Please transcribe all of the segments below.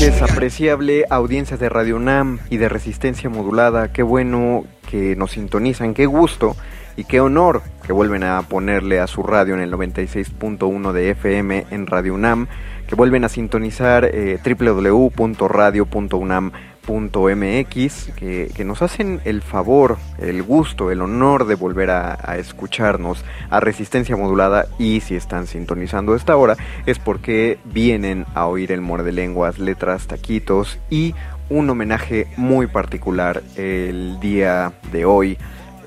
Noches, apreciable audiencia de Radio UNAM y de Resistencia Modulada. Qué bueno que nos sintonizan, qué gusto y qué honor que vuelven a ponerle a su radio en el 96.1 de FM en Radio UNAM, que vuelven a sintonizar eh, www.radio.unam.mx, que, que nos hacen el favor, el gusto, el honor de volver a, escucharnos a Resistencia Modulada y si están sintonizando esta hora es porque vienen a oír el muerde lenguas, letras, taquitos y un homenaje muy particular el día de hoy.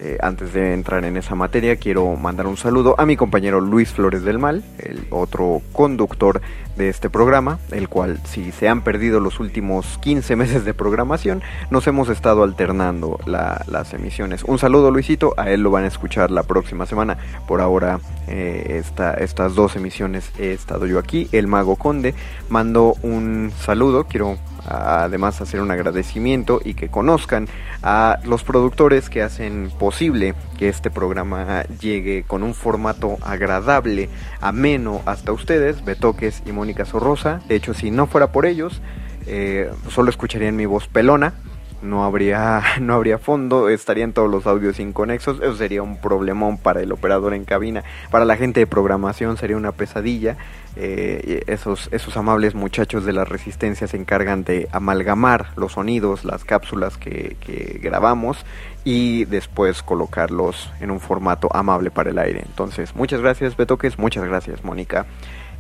Eh, antes de entrar en esa materia, quiero mandar un saludo a mi compañero Luis Flores del Mal, el otro conductor de este programa, el cual si se han perdido los últimos 15 meses de programación, nos hemos estado alternando la- las emisiones. Un saludo Luisito, a él lo van a escuchar la próxima semana. Por ahora, eh, esta- estas dos emisiones he estado yo aquí, el Mago Conde. Mando un saludo, quiero además hacer un agradecimiento y que conozcan a los productores que hacen posible que este programa llegue con un formato agradable, ameno hasta ustedes, Betoques y Mónica Sorrosa. De hecho, si no fuera por ellos, eh, solo escucharían mi voz pelona. No habría, no habría fondo, estarían todos los audios inconexos, eso sería un problemón para el operador en cabina, para la gente de programación sería una pesadilla, eh, esos, esos amables muchachos de la resistencia se encargan de amalgamar los sonidos, las cápsulas que, que grabamos y después colocarlos en un formato amable para el aire. Entonces, muchas gracias Betoques, muchas gracias Mónica.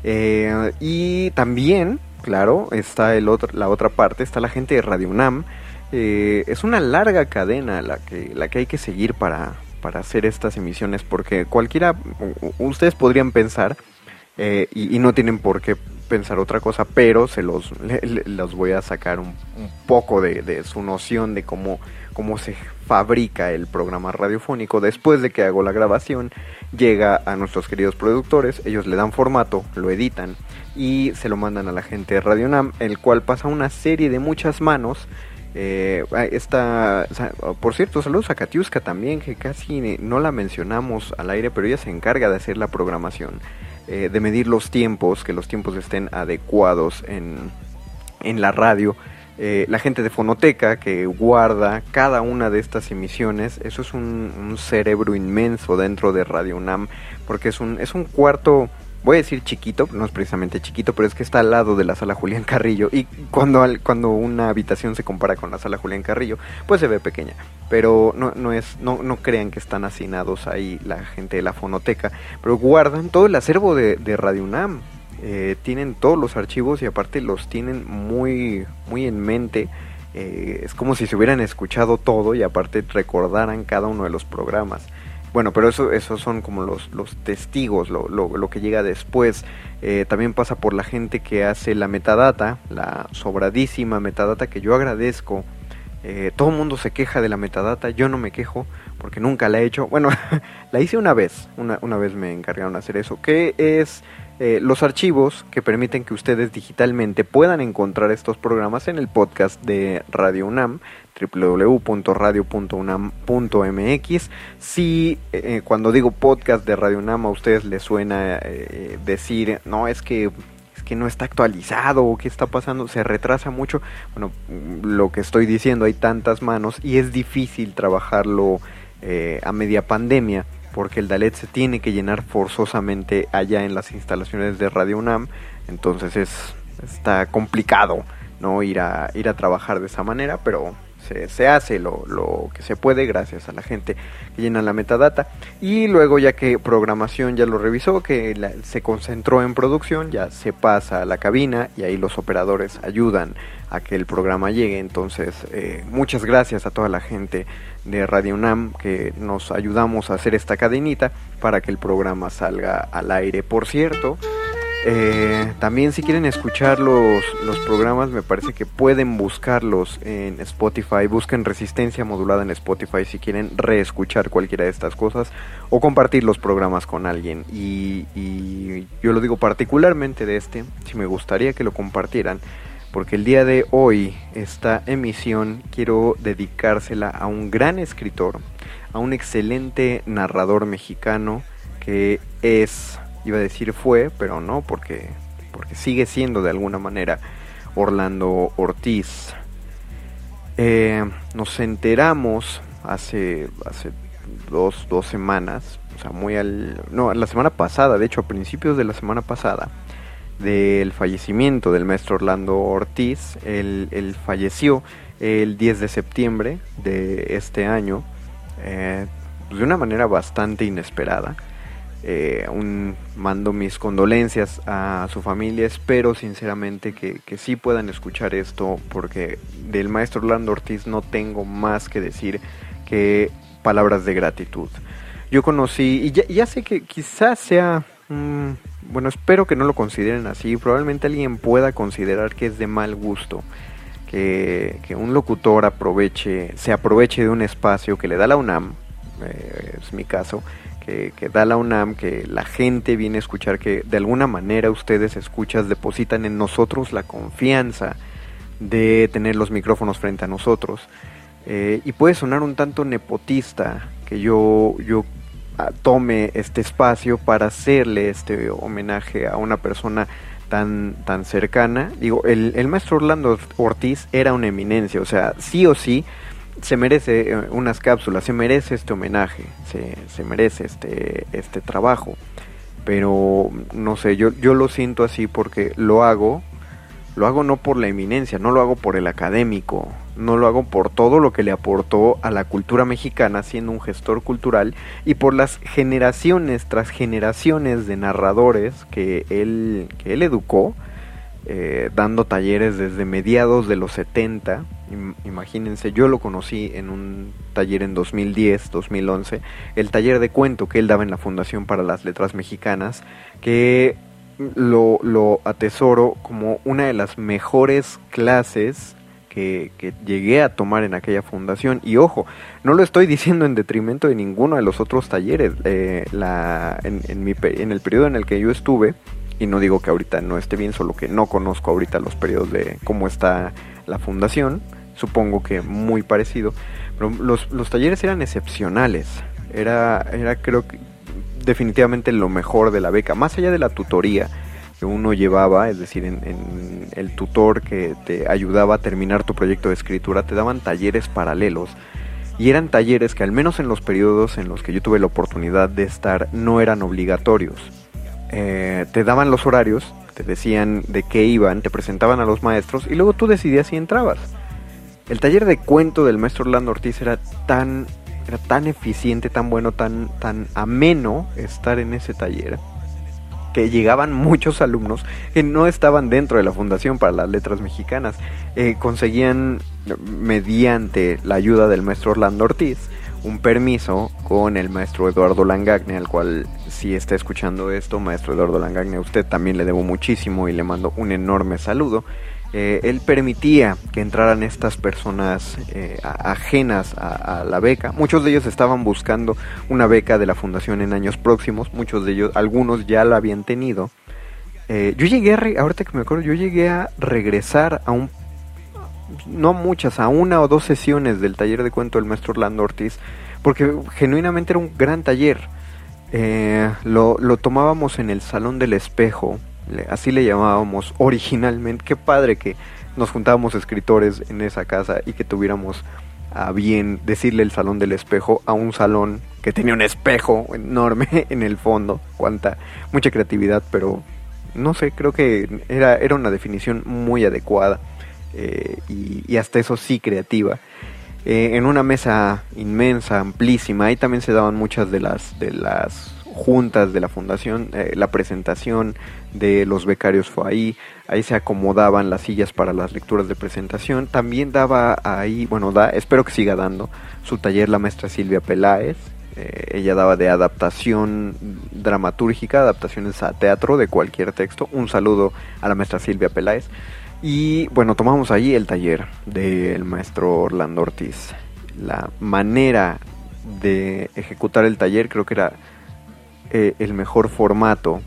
Eh, y también, claro, está el otro, la otra parte, está la gente de Radio UNAM. Eh, es una larga cadena la que, la que hay que seguir para, para hacer estas emisiones, porque cualquiera, ustedes podrían pensar, eh, y, no tienen por qué pensar otra cosa, pero se los, los voy a sacar un, un poco de, de su noción de cómo, cómo se fabrica el programa radiofónico. Después de que hago la grabación, llega a nuestros queridos productores, ellos le dan formato, lo editan y se lo mandan a la gente de Radio Nam, el cual pasa una serie de muchas manos. Eh, esta, oh, por cierto, saludos a Katiuska también, que casi no la mencionamos al aire, pero ella se encarga de hacer la programación, eh, de medir los tiempos, que los tiempos estén adecuados en, en la radio. Eh, la gente de Fonoteca que guarda cada una de estas emisiones, eso es un, un cerebro inmenso dentro de Radio UNAM, porque es un, es un cuarto, voy a decir chiquito, no es precisamente chiquito, pero es que está al lado de la sala Julián Carrillo, y cuando, al- cuando una habitación se compara con la sala Julián Carrillo, pues se ve pequeña, pero no, no, es, no, no crean que están hacinados ahí la gente de la Fonoteca, pero guardan todo el acervo de, Radio UNAM, eh, tienen todos los archivos y aparte los tienen muy, muy en mente. Eh, es como si se hubieran escuchado todo y aparte recordaran cada uno de los programas. Bueno, pero eso, esos son como los, los testigos, lo, lo, lo que llega después. Eh, también pasa por la gente que hace la metadata, la sobradísima metadata que yo agradezco. Eh, todo el mundo se queja de la metadata, yo no me quejo. porque nunca la he hecho. Bueno, la hice una vez, una, una vez me encargaron de hacer eso, que es eh, los archivos que permiten que ustedes digitalmente puedan encontrar estos programas en el podcast de Radio UNAM www.radio.unam.mx si eh, cuando digo podcast de Radio UNAM a ustedes les suena eh, decir no es que que no está actualizado o qué está pasando se retrasa mucho. Bueno lo que estoy diciendo hay tantas manos y es difícil trabajarlo a media pandemia porque el Dalet se tiene que llenar forzosamente allá en las instalaciones de Radio UNAM, entonces es está complicado no ir a ir a trabajar de esa manera, pero se, hace lo, lo, que se puede gracias a la gente que llena la metadata y luego ya que programación ya lo revisó, que se concentró en producción, ya se pasa a la cabina y ahí los operadores ayudan a que el programa llegue. Entonces, eh, muchas gracias a toda la gente de Radio UNAM que nos ayudamos a hacer esta cadenita para que el programa salga al aire. Por cierto, eh, también si quieren escuchar los, los programas, me parece que pueden buscarlos en Spotify. Busquen resistencia modulada en Spotify si quieren reescuchar cualquiera de estas cosas o compartir los programas con alguien. Y, y yo lo digo particularmente de este, si me gustaría que lo compartieran porque el día de hoy esta emisión quiero dedicársela a un gran escritor, a un excelente narrador mexicano que es, iba a decir fue, pero no, porque, porque sigue siendo de alguna manera Orlando Ortiz. Eh, nos enteramos hace, hace dos, dos semanas, o sea, muy al... No, la semana pasada, de hecho, a principios de la semana pasada, del fallecimiento del maestro Orlando Ortiz. Él, falleció el 10 de septiembre de este año, eh, de una manera bastante inesperada. Eh, un, mando mis condolencias a su familia, espero sinceramente que, que sí puedan escuchar esto, porque del maestro Orlando Ortiz no tengo más que decir que palabras de gratitud. Yo conocí, y ya, sé que quizás sea bueno, espero que no lo consideren así. Probablemente alguien pueda considerar que es de mal gusto que, un locutor aproveche, se aproveche de un espacio que le da la UNAM, eh, es mi caso, que, da la UNAM, que la gente viene a escuchar, que de alguna manera ustedes escuchas, depositan en nosotros la confianza de tener los micrófonos frente a nosotros. Eh, y puede sonar un tanto nepotista que yo, yo tome este espacio para hacerle este homenaje a una persona tan, tan cercana. Digo, el, el maestro Orlando Ortiz era una eminencia, o sea, sí o sí se merece eh, unas cápsulas, se merece este homenaje, se, se merece este, este trabajo. Pero no sé, yo, yo lo siento así porque lo hago lo hago no por la eminencia, no lo hago por el académico, no lo hago por todo lo que le aportó a la cultura mexicana siendo un gestor cultural y por las generaciones tras generaciones de narradores que él, que él educó, eh, dando talleres desde mediados de los 70. Imagínense, yo lo conocí en un taller en 2010, 2011, el taller de cuento que él daba en la Fundación para las Letras Mexicanas, que lo, atesoro como una de las mejores clases que, llegué a tomar en aquella fundación. Y ojo, no lo estoy diciendo en detrimento de ninguno de los otros talleres. Eh, la, en, en, mi, en el periodo en el que yo estuve, y no digo que ahorita no esté bien, solo que no conozco ahorita los periodos de cómo está la fundación, supongo que muy parecido, pero los, los talleres eran excepcionales. Era, era creo que definitivamente lo mejor de la beca, más allá de la tutoría que uno llevaba, es decir, en, el tutor que te ayudaba a terminar tu proyecto de escritura, te daban talleres paralelos. Y eran talleres que al menos en los periodos en los que yo tuve la oportunidad de estar no eran obligatorios. Eh, te daban los horarios, te decían de qué iban, te presentaban a los maestros y luego tú decidías si entrabas. El taller de cuento del maestro Orlando Ortiz era tan era tan eficiente, tan bueno, tan, tan ameno estar en ese taller que llegaban muchos alumnos que no estaban dentro de la Fundación para las Letras Mexicanas. Eh, conseguían, mediante la ayuda del maestro Orlando Ortiz, un permiso con el maestro Eduardo Langagne, al cual si está escuchando esto, maestro Eduardo Langagne, a usted también le debo muchísimo y le mando un enorme saludo. eh, él permitía que entraran estas personas eh, ajenas a, la beca. Muchos de ellos estaban buscando una beca de la fundación en años próximos, muchos de ellos, algunos ya la habían tenido. Eh, yo llegué a, ahorita que me acuerdo, yo llegué a regresar a un, no muchas, a una o dos sesiones del taller de cuento del maestro Orlando Ortiz, porque genuinamente era un gran taller. lo, lo tomábamos en el Salón del Espejo, así le llamábamos originalmente. Qué padre que nos juntábamos escritores en esa casa y que tuviéramos a bien decirle el salón del espejo a un salón que tenía un espejo enorme en el fondo. Cuánta, mucha creatividad, pero no sé, creo que era, era una definición muy adecuada eh, y, hasta eso sí creativa. Eh, en una mesa inmensa, amplísima, ahí también se daban muchas de las, de las juntas de la fundación, eh, la presentación de los becarios fue ahí, ahí se acomodaban las sillas para las lecturas de presentación, también daba ahí, bueno, da, espero que siga dando su taller la maestra Silvia Peláez, ella daba de adaptación dramatúrgica, adaptaciones a teatro de cualquier texto, un saludo a la maestra Silvia Peláez, y bueno, tomamos ahí el taller del maestro Orlando Ortiz, la manera de ejecutar el taller creo que era eh, el mejor formato,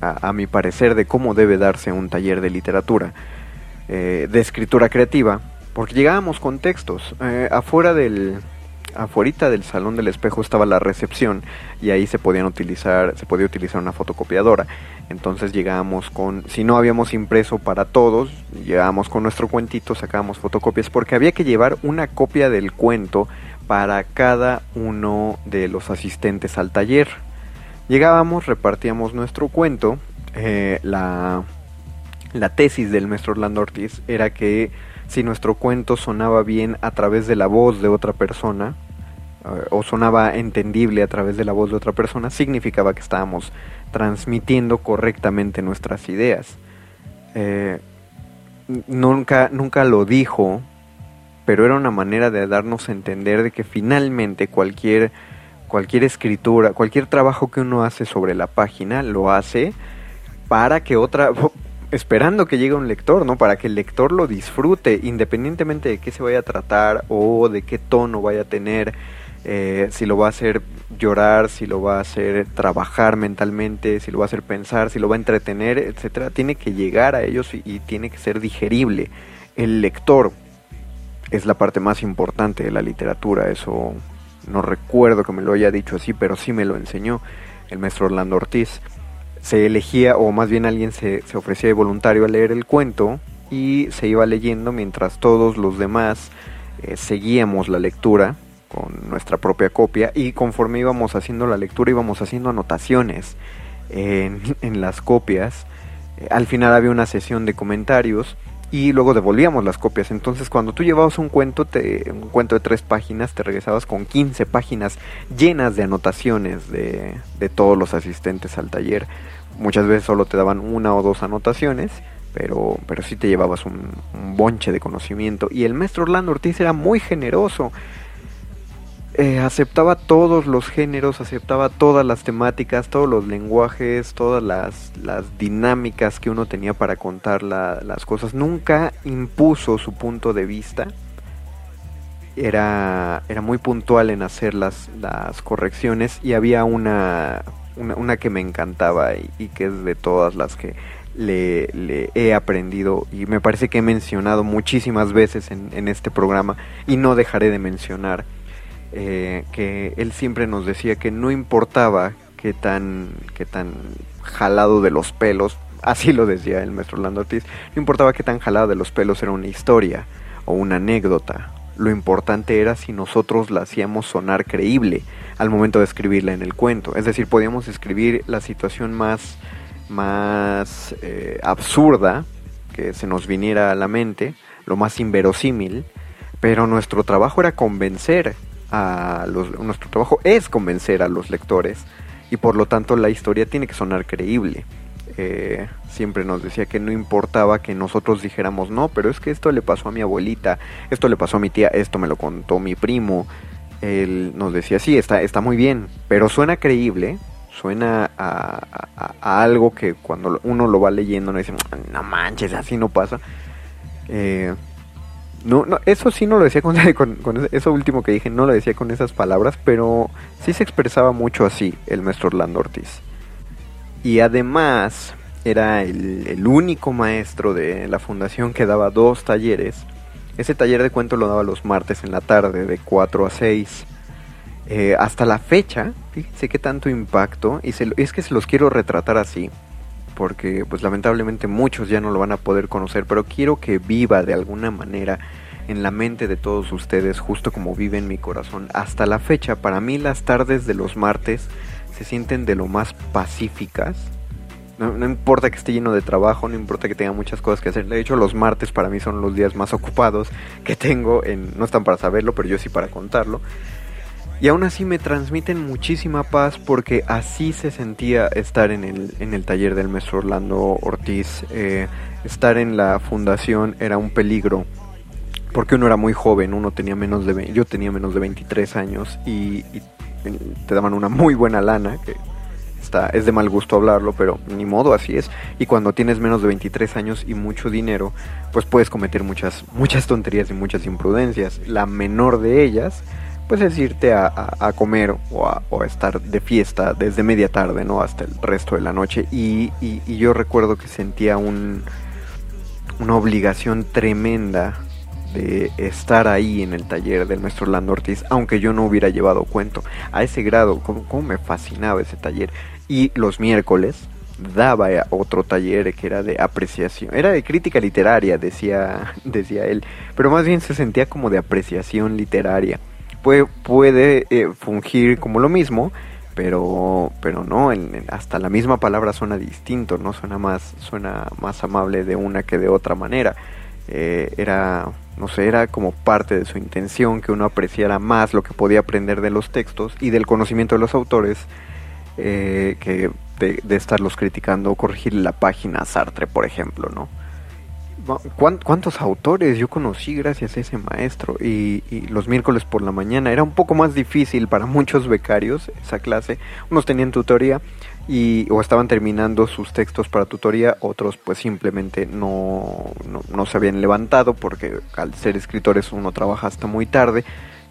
a, mi parecer, de cómo debe darse un taller de literatura, eh, de escritura creativa, porque llegábamos con textos. Eh, afuera del, afuera del salón del espejo estaba la recepción y ahí se podían utilizar, se podía utilizar una fotocopiadora. Entonces llegábamos con, si no habíamos impreso para todos, llegábamos con nuestro cuentito, sacábamos fotocopias, porque había que llevar una copia del cuento para cada uno de los asistentes al taller. Llegábamos, repartíamos nuestro cuento. Eh, la, la tesis del maestro Orlando Ortiz era que si nuestro cuento sonaba bien a través de la voz de otra persona, eh, o sonaba entendible a través de la voz de otra persona, significaba que estábamos transmitiendo correctamente nuestras ideas. Eh, nunca, nunca lo dijo, pero era una manera de darnos a entender de que finalmente cualquier cualquier escritura, cualquier trabajo que uno hace sobre la página, lo hace para que otra, esperando que llegue un lector, ¿no? Para que el lector lo disfrute, independientemente de qué se vaya a tratar o de qué tono vaya a tener, eh, si lo va a hacer llorar, si lo va a hacer trabajar mentalmente, si lo va a hacer pensar, si lo va a entretener, etcétera, tiene que llegar a ellos y tiene que ser digerible. El lector es la parte más importante de la literatura, eso no recuerdo que me lo haya dicho así, pero sí me lo enseñó el maestro Orlando Ortiz. Se elegía, o más bien alguien se, se ofrecía de voluntario a leer el cuento y se iba leyendo mientras todos los demás eh, seguíamos la lectura con nuestra propia copia y conforme íbamos haciendo la lectura íbamos haciendo anotaciones en, en las copias. Eh, al final había una sesión de comentarios y luego devolvíamos las copias. Entonces, cuando tú llevabas un cuento, te, un cuento de tres páginas, te regresabas con 15 páginas llenas de anotaciones de, de todos los asistentes al taller. Muchas veces solo te daban una o dos anotaciones, pero, pero sí te llevabas un, un bonche de conocimiento. Y el maestro Orlando Ortiz era muy generoso. Eh, aceptaba todos los géneros, aceptaba todas las temáticas, todos los lenguajes, todas las, dinámicas que uno tenía para contar las cosas. Nunca impuso su punto de vista. Era, era muy puntual en hacer las, las correcciones y había una, una, que me encantaba y, que es de todas las que le, le, he aprendido y me parece que he mencionado muchísimas veces en, en este programa y no dejaré de mencionar eh, que él siempre nos decía que no importaba qué tan, qué tan jalado de los pelos, así lo decía el maestro Orlando Ortiz, no importaba qué tan jalado de los pelos era una historia o una anécdota, lo importante era si nosotros la hacíamos sonar creíble al momento de escribirla en el cuento. Es decir, podíamos escribir la situación más, más eh, absurda que se nos viniera a la mente, lo más inverosímil, pero nuestro trabajo era convencer a los, nuestro trabajo es convencer a los lectores y por lo tanto la historia tiene que sonar creíble. Eh, siempre nos decía que no importaba que nosotros dijéramos no, pero es que esto le pasó a mi abuelita, esto le pasó a mi tía, esto me lo contó mi primo. Él nos decía sí, está, está muy bien, pero suena creíble, suena a, algo que cuando uno lo va leyendo no dice no manches, así no pasa. Eh, no, no, eso sí no lo decía con, eso último que dije, no lo decía con esas palabras, pero sí se expresaba mucho así el maestro Orlando Ortiz. Y además era el, único maestro de la fundación que daba dos talleres. Ese taller de cuento lo daba los martes en la tarde, de 4 a 6. Eh, hasta la fecha, fíjense qué tanto impacto, y es que se los quiero retratar así, porque pues lamentablemente muchos ya no lo van a poder conocer, pero quiero que viva de alguna manera en la mente de todos ustedes, justo como vive en mi corazón. Hasta la fecha, para mí las tardes de los martes se sienten de lo más pacíficas. No, importa que esté lleno de trabajo, no importa que tenga muchas cosas que hacer. De hecho, los martes para mí son los días más ocupados que tengo. En, no están para saberlo, pero yo sí para contarlo. Y aún así me transmiten muchísima paz porque así se sentía estar en el, en el taller del maestro Orlando Ortiz. Eh, estar en la fundación era un peligro porque uno era muy joven, uno tenía menos de yo tenía menos de 23 años y, te daban una muy buena lana que está es de mal gusto hablarlo, pero ni modo, así es. Y cuando tienes menos de 23 años y mucho dinero, pues puedes cometer muchas muchas tonterías y muchas imprudencias. La menor de ellas pues es irte a, comer o a, estar de fiesta desde media tarde, ¿no? Hasta el resto de la noche. Y, yo recuerdo que sentía un, una obligación tremenda de estar ahí en el taller del maestro Orlando Ortiz, aunque yo no hubiera llevado cuento. A ese grado, como, me fascinaba ese taller. Y los miércoles daba otro taller que era de apreciación, era de crítica literaria, decía, decía él, pero más bien se sentía como de apreciación literaria puede, puede eh, fungir como lo mismo, pero pero no hasta la misma palabra suena distinto no suena más suena más amable de una que de otra manera. Eh, era no sé era como parte de su intención que uno apreciara más lo que podía aprender de los textos y del conocimiento de los autores eh, que de, estarlos criticando o corregir la página Sartre por ejemplo no ¿Cuántos autores yo conocí gracias a ese maestro? Y, los miércoles por la mañana era un poco más difícil para muchos becarios esa clase. Unos tenían tutoría y, o estaban terminando sus textos para tutoría, otros pues simplemente no, no, se habían levantado porque al ser escritores uno trabaja hasta muy tarde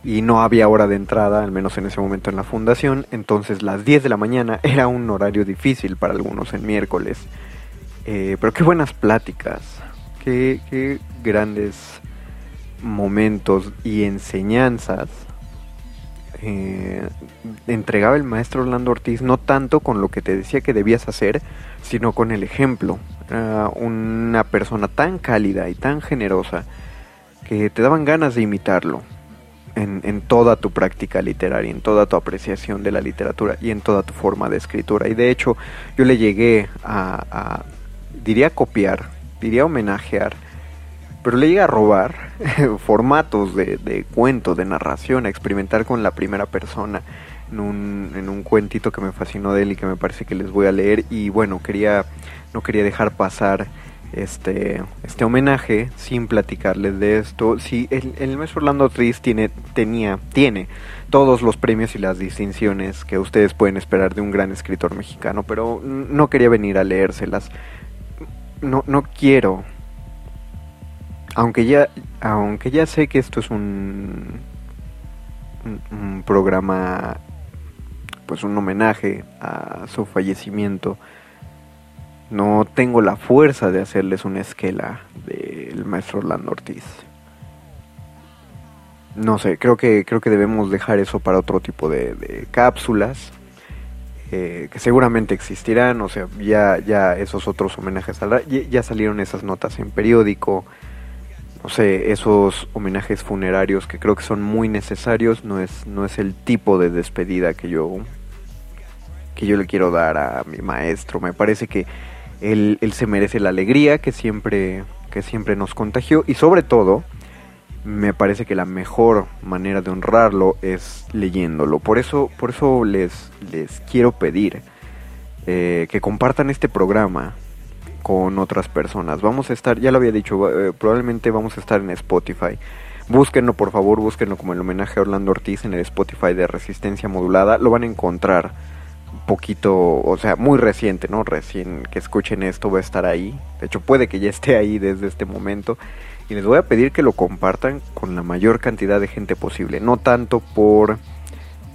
y no había hora de entrada, al menos en ese momento en la fundación. Entonces las 10 de la mañana era un horario difícil para algunos en miércoles. Eh, pero qué buenas pláticas qué, grandes momentos y enseñanzas eh, entregaba el maestro Orlando Ortiz, no tanto con lo que te decía que debías hacer, sino con el ejemplo. Una persona tan cálida y tan generosa que te daban ganas de imitarlo en, en, toda tu práctica literaria, en toda tu apreciación de la literatura y en toda tu forma de escritura. Y de hecho yo le llegué a diría copiar, diría homenajear, pero le llega a robar formatos de, de, cuento, de narración, a experimentar con la primera persona en un, en un cuentito que me fascinó de él y que me parece que les voy a leer y bueno, quería, no quería dejar pasar este, este homenaje sin platicarles de esto. Sí, el, el maestro Orlando Ortiz tiene, tenía, tiene todos los premios y las distinciones que ustedes pueden esperar de un gran escritor mexicano, pero no quería venir a leérselas no, no quiero. Aunque ya, aunque ya sé que esto es un, programa, pues un homenaje a su fallecimiento, no tengo la fuerza de hacerles una esquela del maestro Orlando Ortiz. No sé, creo que creo que debemos dejar eso para otro tipo de cápsulas que seguramente existirán, o sea, ya, ya esos otros homenajes, ya salieron esas notas en periódico, no sé, esos homenajes funerarios que creo que son muy necesarios, no es, no es el tipo de despedida que yo, que yo le quiero dar a mi maestro, me parece que él, él se merece la alegría que siempre, que siempre nos contagió y sobre todo, me parece que la mejor manera de honrarlo es leyéndolo. Por eso, por eso les, les quiero pedir eh, que compartan este programa con otras personas. Vamos a estar, ya lo había dicho, eh, probablemente vamos a estar en Spotify. Búsquenlo, por favor, búsquenlo como el homenaje a Orlando Ortiz en el Spotify de Resistencia Modulada. Lo van a encontrar poquito, o sea, muy reciente, ¿no? Recién que escuchen esto va a estar ahí. De hecho, puede que ya esté ahí desde este momento y les voy a pedir que lo compartan con la mayor cantidad de gente posible, no tanto por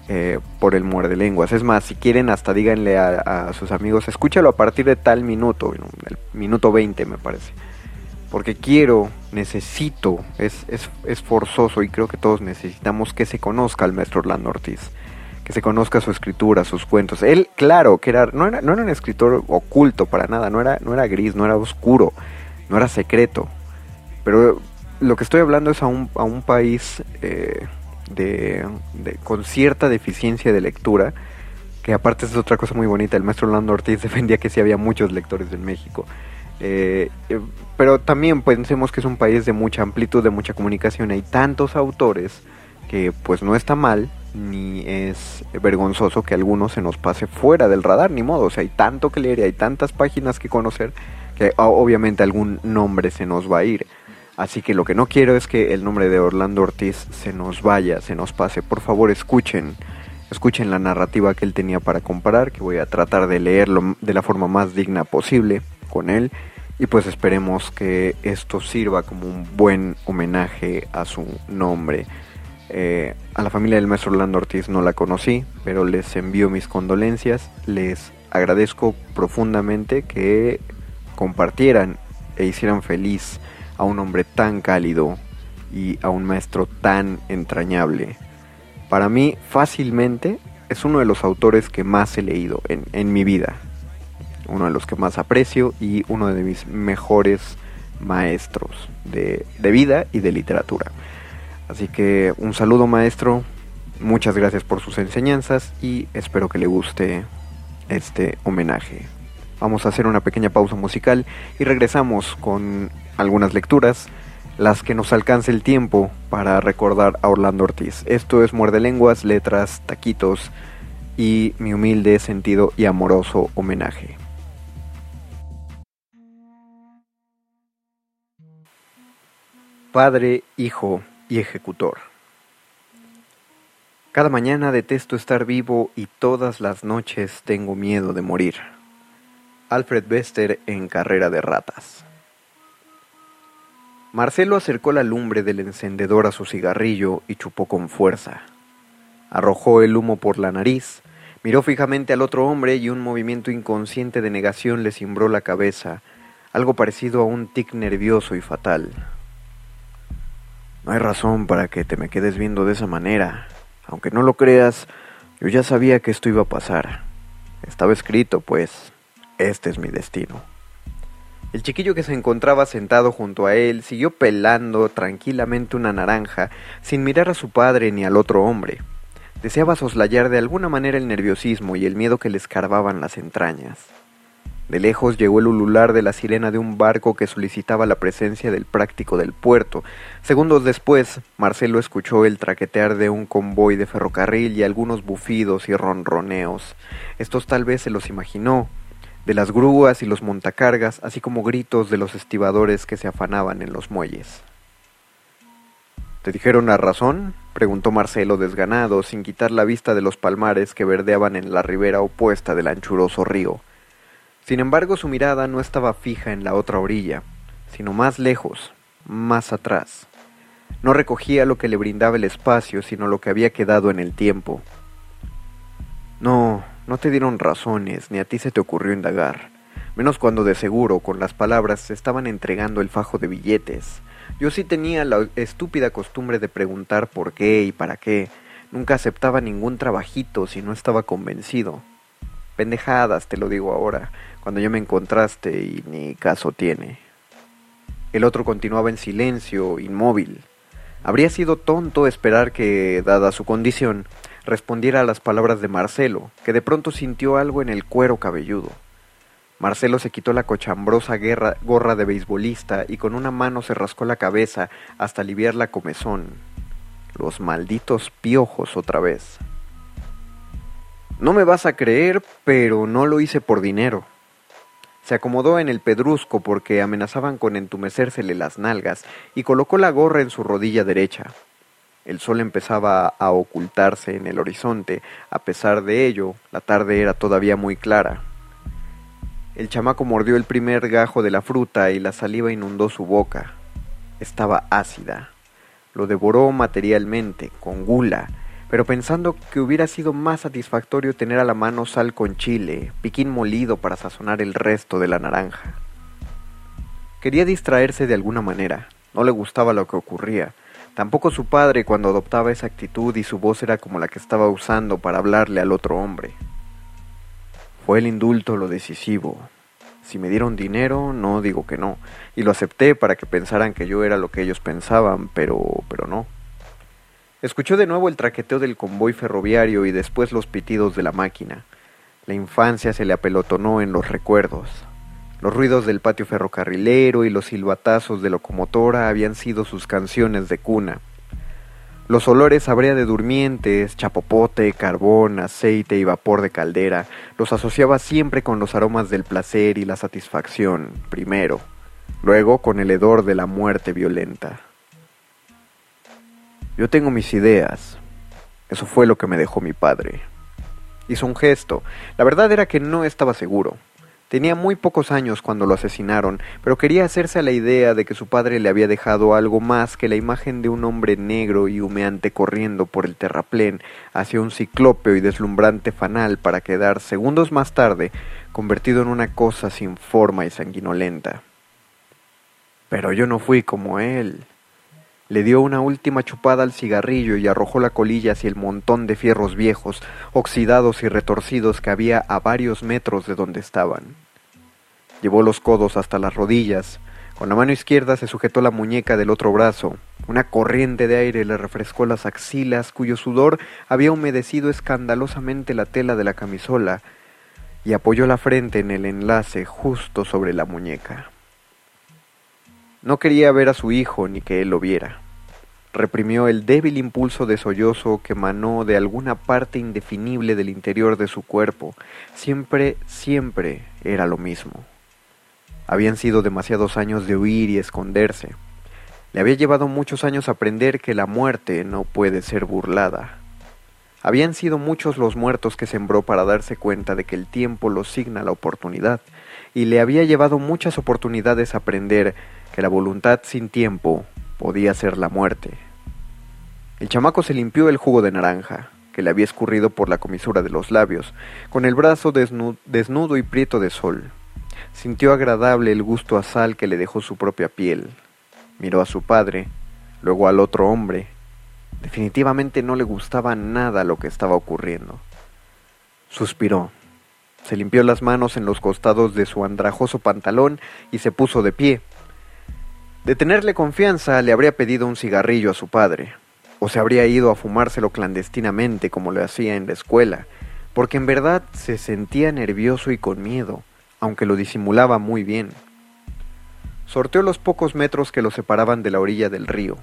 eh, por el muerde lenguas. Es más, si quieren hasta díganle a, sus amigos, escúchalo a partir de tal minuto, el minuto 20 me parece. Porque quiero, necesito, es, es, es forzoso y creo que todos necesitamos que se conozca al maestro Orlando Ortiz que se conozca su escritura, sus cuentos. Él, claro, que era no, era, no era un escritor oculto para nada, no era, no era gris, no era oscuro, no era secreto. Pero lo que estoy hablando es a un, a un país eh, de, con cierta deficiencia de lectura, que aparte es otra cosa muy bonita, el maestro Orlando Ortiz defendía que sí había muchos lectores en México. Eh, eh, pero también pensemos que es un país de mucha amplitud, de mucha comunicación, hay tantos autores que pues no está mal ni es vergonzoso que alguno se nos pase fuera del radar, ni modo, o sea, hay tanto que leer y hay tantas páginas que conocer que obviamente algún nombre se nos va a ir. Así que lo que no quiero es que el nombre de Orlando Ortiz se nos vaya, se nos pase. Por favor, escuchen, escuchen la narrativa que él tenía para comparar, que voy a tratar de leerlo de la forma más digna posible con él. Y pues esperemos que esto sirva como un buen homenaje a su nombre. Eh, a la familia del maestro Orlando Ortiz no la conocí, pero les envío mis condolencias. Les agradezco profundamente que compartieran e hicieran feliz a un hombre tan cálido y a un maestro tan entrañable. Para mí, fácilmente, es uno de los autores que más he leído en, en mi vida. Uno de los que más aprecio y uno de mis mejores maestros de, de vida y de literatura. Así que un saludo maestro, muchas gracias por sus enseñanzas y espero que le guste este homenaje. Vamos a hacer una pequeña pausa musical y regresamos con algunas lecturas, las que nos alcance el tiempo para recordar a Orlando Ortiz. Esto es Muerde Lenguas, Letras, Taquitos y mi humilde sentido y amoroso homenaje. Padre, Hijo y ejecutor. Cada mañana detesto estar vivo y todas las noches tengo miedo de morir. Alfred Bester en Carrera de Ratas. Marcelo acercó la lumbre del encendedor a su cigarrillo y chupó con fuerza. Arrojó el humo por la nariz, miró fijamente al otro hombre y un movimiento inconsciente de negación le cimbró la cabeza, algo parecido a un tic nervioso y fatal. No hay razón para que te me quedes viendo de esa manera. Aunque no lo creas, yo ya sabía que esto iba a pasar. Estaba escrito, pues, este es mi destino. El chiquillo que se encontraba sentado junto a él siguió pelando tranquilamente una naranja sin mirar a su padre ni al otro hombre. Deseaba soslayar de alguna manera el nerviosismo y el miedo que le escarbaban las entrañas. De lejos llegó el ulular de la sirena de un barco que solicitaba la presencia del práctico del puerto. Segundos después, Marcelo escuchó el traquetear de un convoy de ferrocarril y algunos bufidos y ronroneos. Estos tal vez se los imaginó, de las grúas y los montacargas, así como gritos de los estibadores que se afanaban en los muelles. ¿Te dijeron la razón? preguntó Marcelo desganado, sin quitar la vista de los palmares que verdeaban en la ribera opuesta del anchuroso río. Sin embargo, su mirada no estaba fija en la otra orilla, sino más lejos, más atrás. No recogía lo que le brindaba el espacio, sino lo que había quedado en el tiempo. No, no te dieron razones, ni a ti se te ocurrió indagar, menos cuando de seguro con las palabras se estaban entregando el fajo de billetes. Yo sí tenía la estúpida costumbre de preguntar por qué y para qué. Nunca aceptaba ningún trabajito si no estaba convencido. Pendejadas, te lo digo ahora cuando yo me encontraste y ni caso tiene. El otro continuaba en silencio, inmóvil. Habría sido tonto esperar que, dada su condición, respondiera a las palabras de Marcelo, que de pronto sintió algo en el cuero cabelludo. Marcelo se quitó la cochambrosa gorra de beisbolista y con una mano se rascó la cabeza hasta aliviar la comezón. Los malditos piojos otra vez. No me vas a creer, pero no lo hice por dinero. Se acomodó en el pedrusco porque amenazaban con entumecérsele las nalgas y colocó la gorra en su rodilla derecha. El sol empezaba a ocultarse en el horizonte, a pesar de ello, la tarde era todavía muy clara. El chamaco mordió el primer gajo de la fruta y la saliva inundó su boca. estaba ácida. Lo devoró materialmente, con gula, pero pensando que hubiera sido más satisfactorio tener a la mano sal con chile, piquín molido para sazonar el resto de la naranja. Quería distraerse de alguna manera, no le gustaba lo que ocurría, tampoco su padre cuando adoptaba esa actitud y su voz era como la que estaba usando para hablarle al otro hombre. Fue el indulto lo decisivo. Si me dieron dinero, no digo que no, y lo acepté para que pensaran que yo era lo que ellos pensaban, pero pero no. Escuchó de nuevo el traqueteo del convoy ferroviario y después los pitidos de la máquina. La infancia se le apelotonó en los recuerdos. Los ruidos del patio ferrocarrilero y los silbatazos de locomotora habían sido sus canciones de cuna. Los olores habría de durmientes, chapopote, carbón, aceite y vapor de caldera los asociaba siempre con los aromas del placer y la satisfacción, primero, luego con el hedor de la muerte violenta. Yo tengo mis ideas. Eso fue lo que me dejó mi padre. Hizo un gesto. La verdad era que no estaba seguro. Tenía muy pocos años cuando lo asesinaron, pero quería hacerse a la idea de que su padre le había dejado algo más que la imagen de un hombre negro y humeante corriendo por el terraplén hacia un ciclópeo y deslumbrante fanal para quedar, segundos más tarde, convertido en una cosa sin forma y sanguinolenta. Pero yo no fui como él. Le dio una última chupada al cigarrillo y arrojó la colilla hacia el montón de fierros viejos, oxidados y retorcidos que había a varios metros de donde estaban. Llevó los codos hasta las rodillas. Con la mano izquierda se sujetó la muñeca del otro brazo. Una corriente de aire le refrescó las axilas, cuyo sudor había humedecido escandalosamente la tela de la camisola, y apoyó la frente en el enlace justo sobre la muñeca. No quería ver a su hijo ni que él lo viera. Reprimió el débil impulso de sollozo que emanó de alguna parte indefinible del interior de su cuerpo. Siempre, siempre era lo mismo. Habían sido demasiados años de huir y esconderse. Le había llevado muchos años aprender que la muerte no puede ser burlada. Habían sido muchos los muertos que sembró para darse cuenta de que el tiempo lo signa la oportunidad, y le había llevado muchas oportunidades aprender que la voluntad sin tiempo podía ser la muerte. El chamaco se limpió el jugo de naranja, que le había escurrido por la comisura de los labios, con el brazo desnudo y prieto de sol. Sintió agradable el gusto a sal que le dejó su propia piel. Miró a su padre, luego al otro hombre. Definitivamente no le gustaba nada lo que estaba ocurriendo. Suspiró. Se limpió las manos en los costados de su andrajoso pantalón y se puso de pie. De tenerle confianza, le habría pedido un cigarrillo a su padre, o se habría ido a fumárselo clandestinamente como lo hacía en la escuela, porque en verdad se sentía nervioso y con miedo, aunque lo disimulaba muy bien. Sorteó los pocos metros que lo separaban de la orilla del río.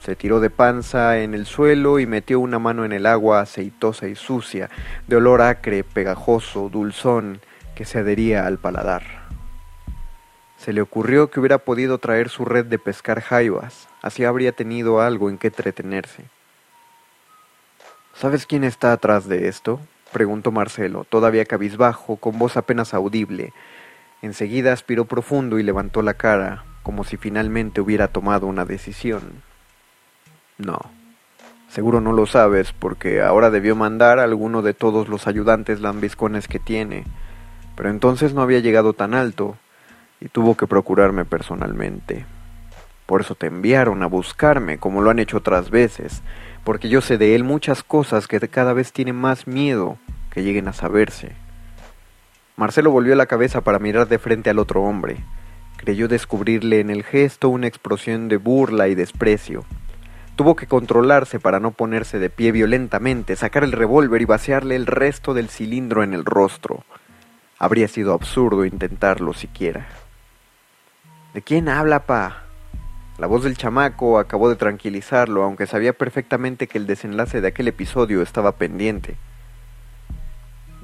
Se tiró de panza en el suelo y metió una mano en el agua aceitosa y sucia, de olor acre, pegajoso, dulzón, que se adhería al paladar. Se le ocurrió que hubiera podido traer su red de pescar jaivas, así habría tenido algo en que entretenerse. ¿Sabes quién está atrás de esto? Preguntó Marcelo, todavía cabizbajo, con voz apenas audible. Enseguida aspiró profundo y levantó la cara, como si finalmente hubiera tomado una decisión. No. Seguro no lo sabes, porque ahora debió mandar a alguno de todos los ayudantes lambiscones que tiene. Pero entonces no había llegado tan alto, y tuvo que procurarme personalmente. Por eso te enviaron a buscarme, como lo han hecho otras veces, porque yo sé de él muchas cosas que cada vez tiene más miedo que lleguen a saberse. Marcelo volvió la cabeza para mirar de frente al otro hombre. Creyó descubrirle en el gesto una explosión de burla y desprecio. Tuvo que controlarse para no ponerse de pie violentamente, sacar el revólver y vaciarle el resto del cilindro en el rostro. Habría sido absurdo intentarlo siquiera. ¿De quién habla, pa? La voz del chamaco acabó de tranquilizarlo, aunque sabía perfectamente que el desenlace de aquel episodio estaba pendiente.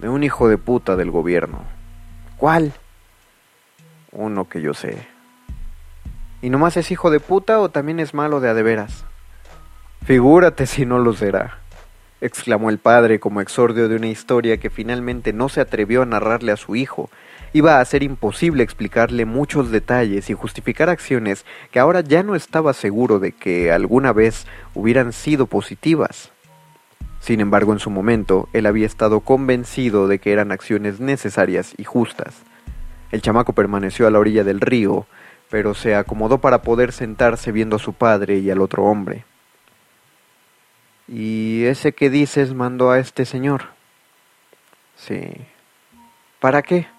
De un hijo de puta del gobierno. ¿Cuál? Uno que yo sé. ¿Y nomás es hijo de puta o también es malo de a de veras? Figúrate si no lo será, exclamó el padre como exordio de una historia que finalmente no se atrevió a narrarle a su hijo Iba a ser imposible explicarle muchos detalles y justificar acciones que ahora ya no estaba seguro de que alguna vez hubieran sido positivas. Sin embargo, en su momento, él había estado convencido de que eran acciones necesarias y justas. El chamaco permaneció a la orilla del río, pero se acomodó para poder sentarse viendo a su padre y al otro hombre. ¿Y ese que dices mandó a este señor? Sí. ¿Para qué?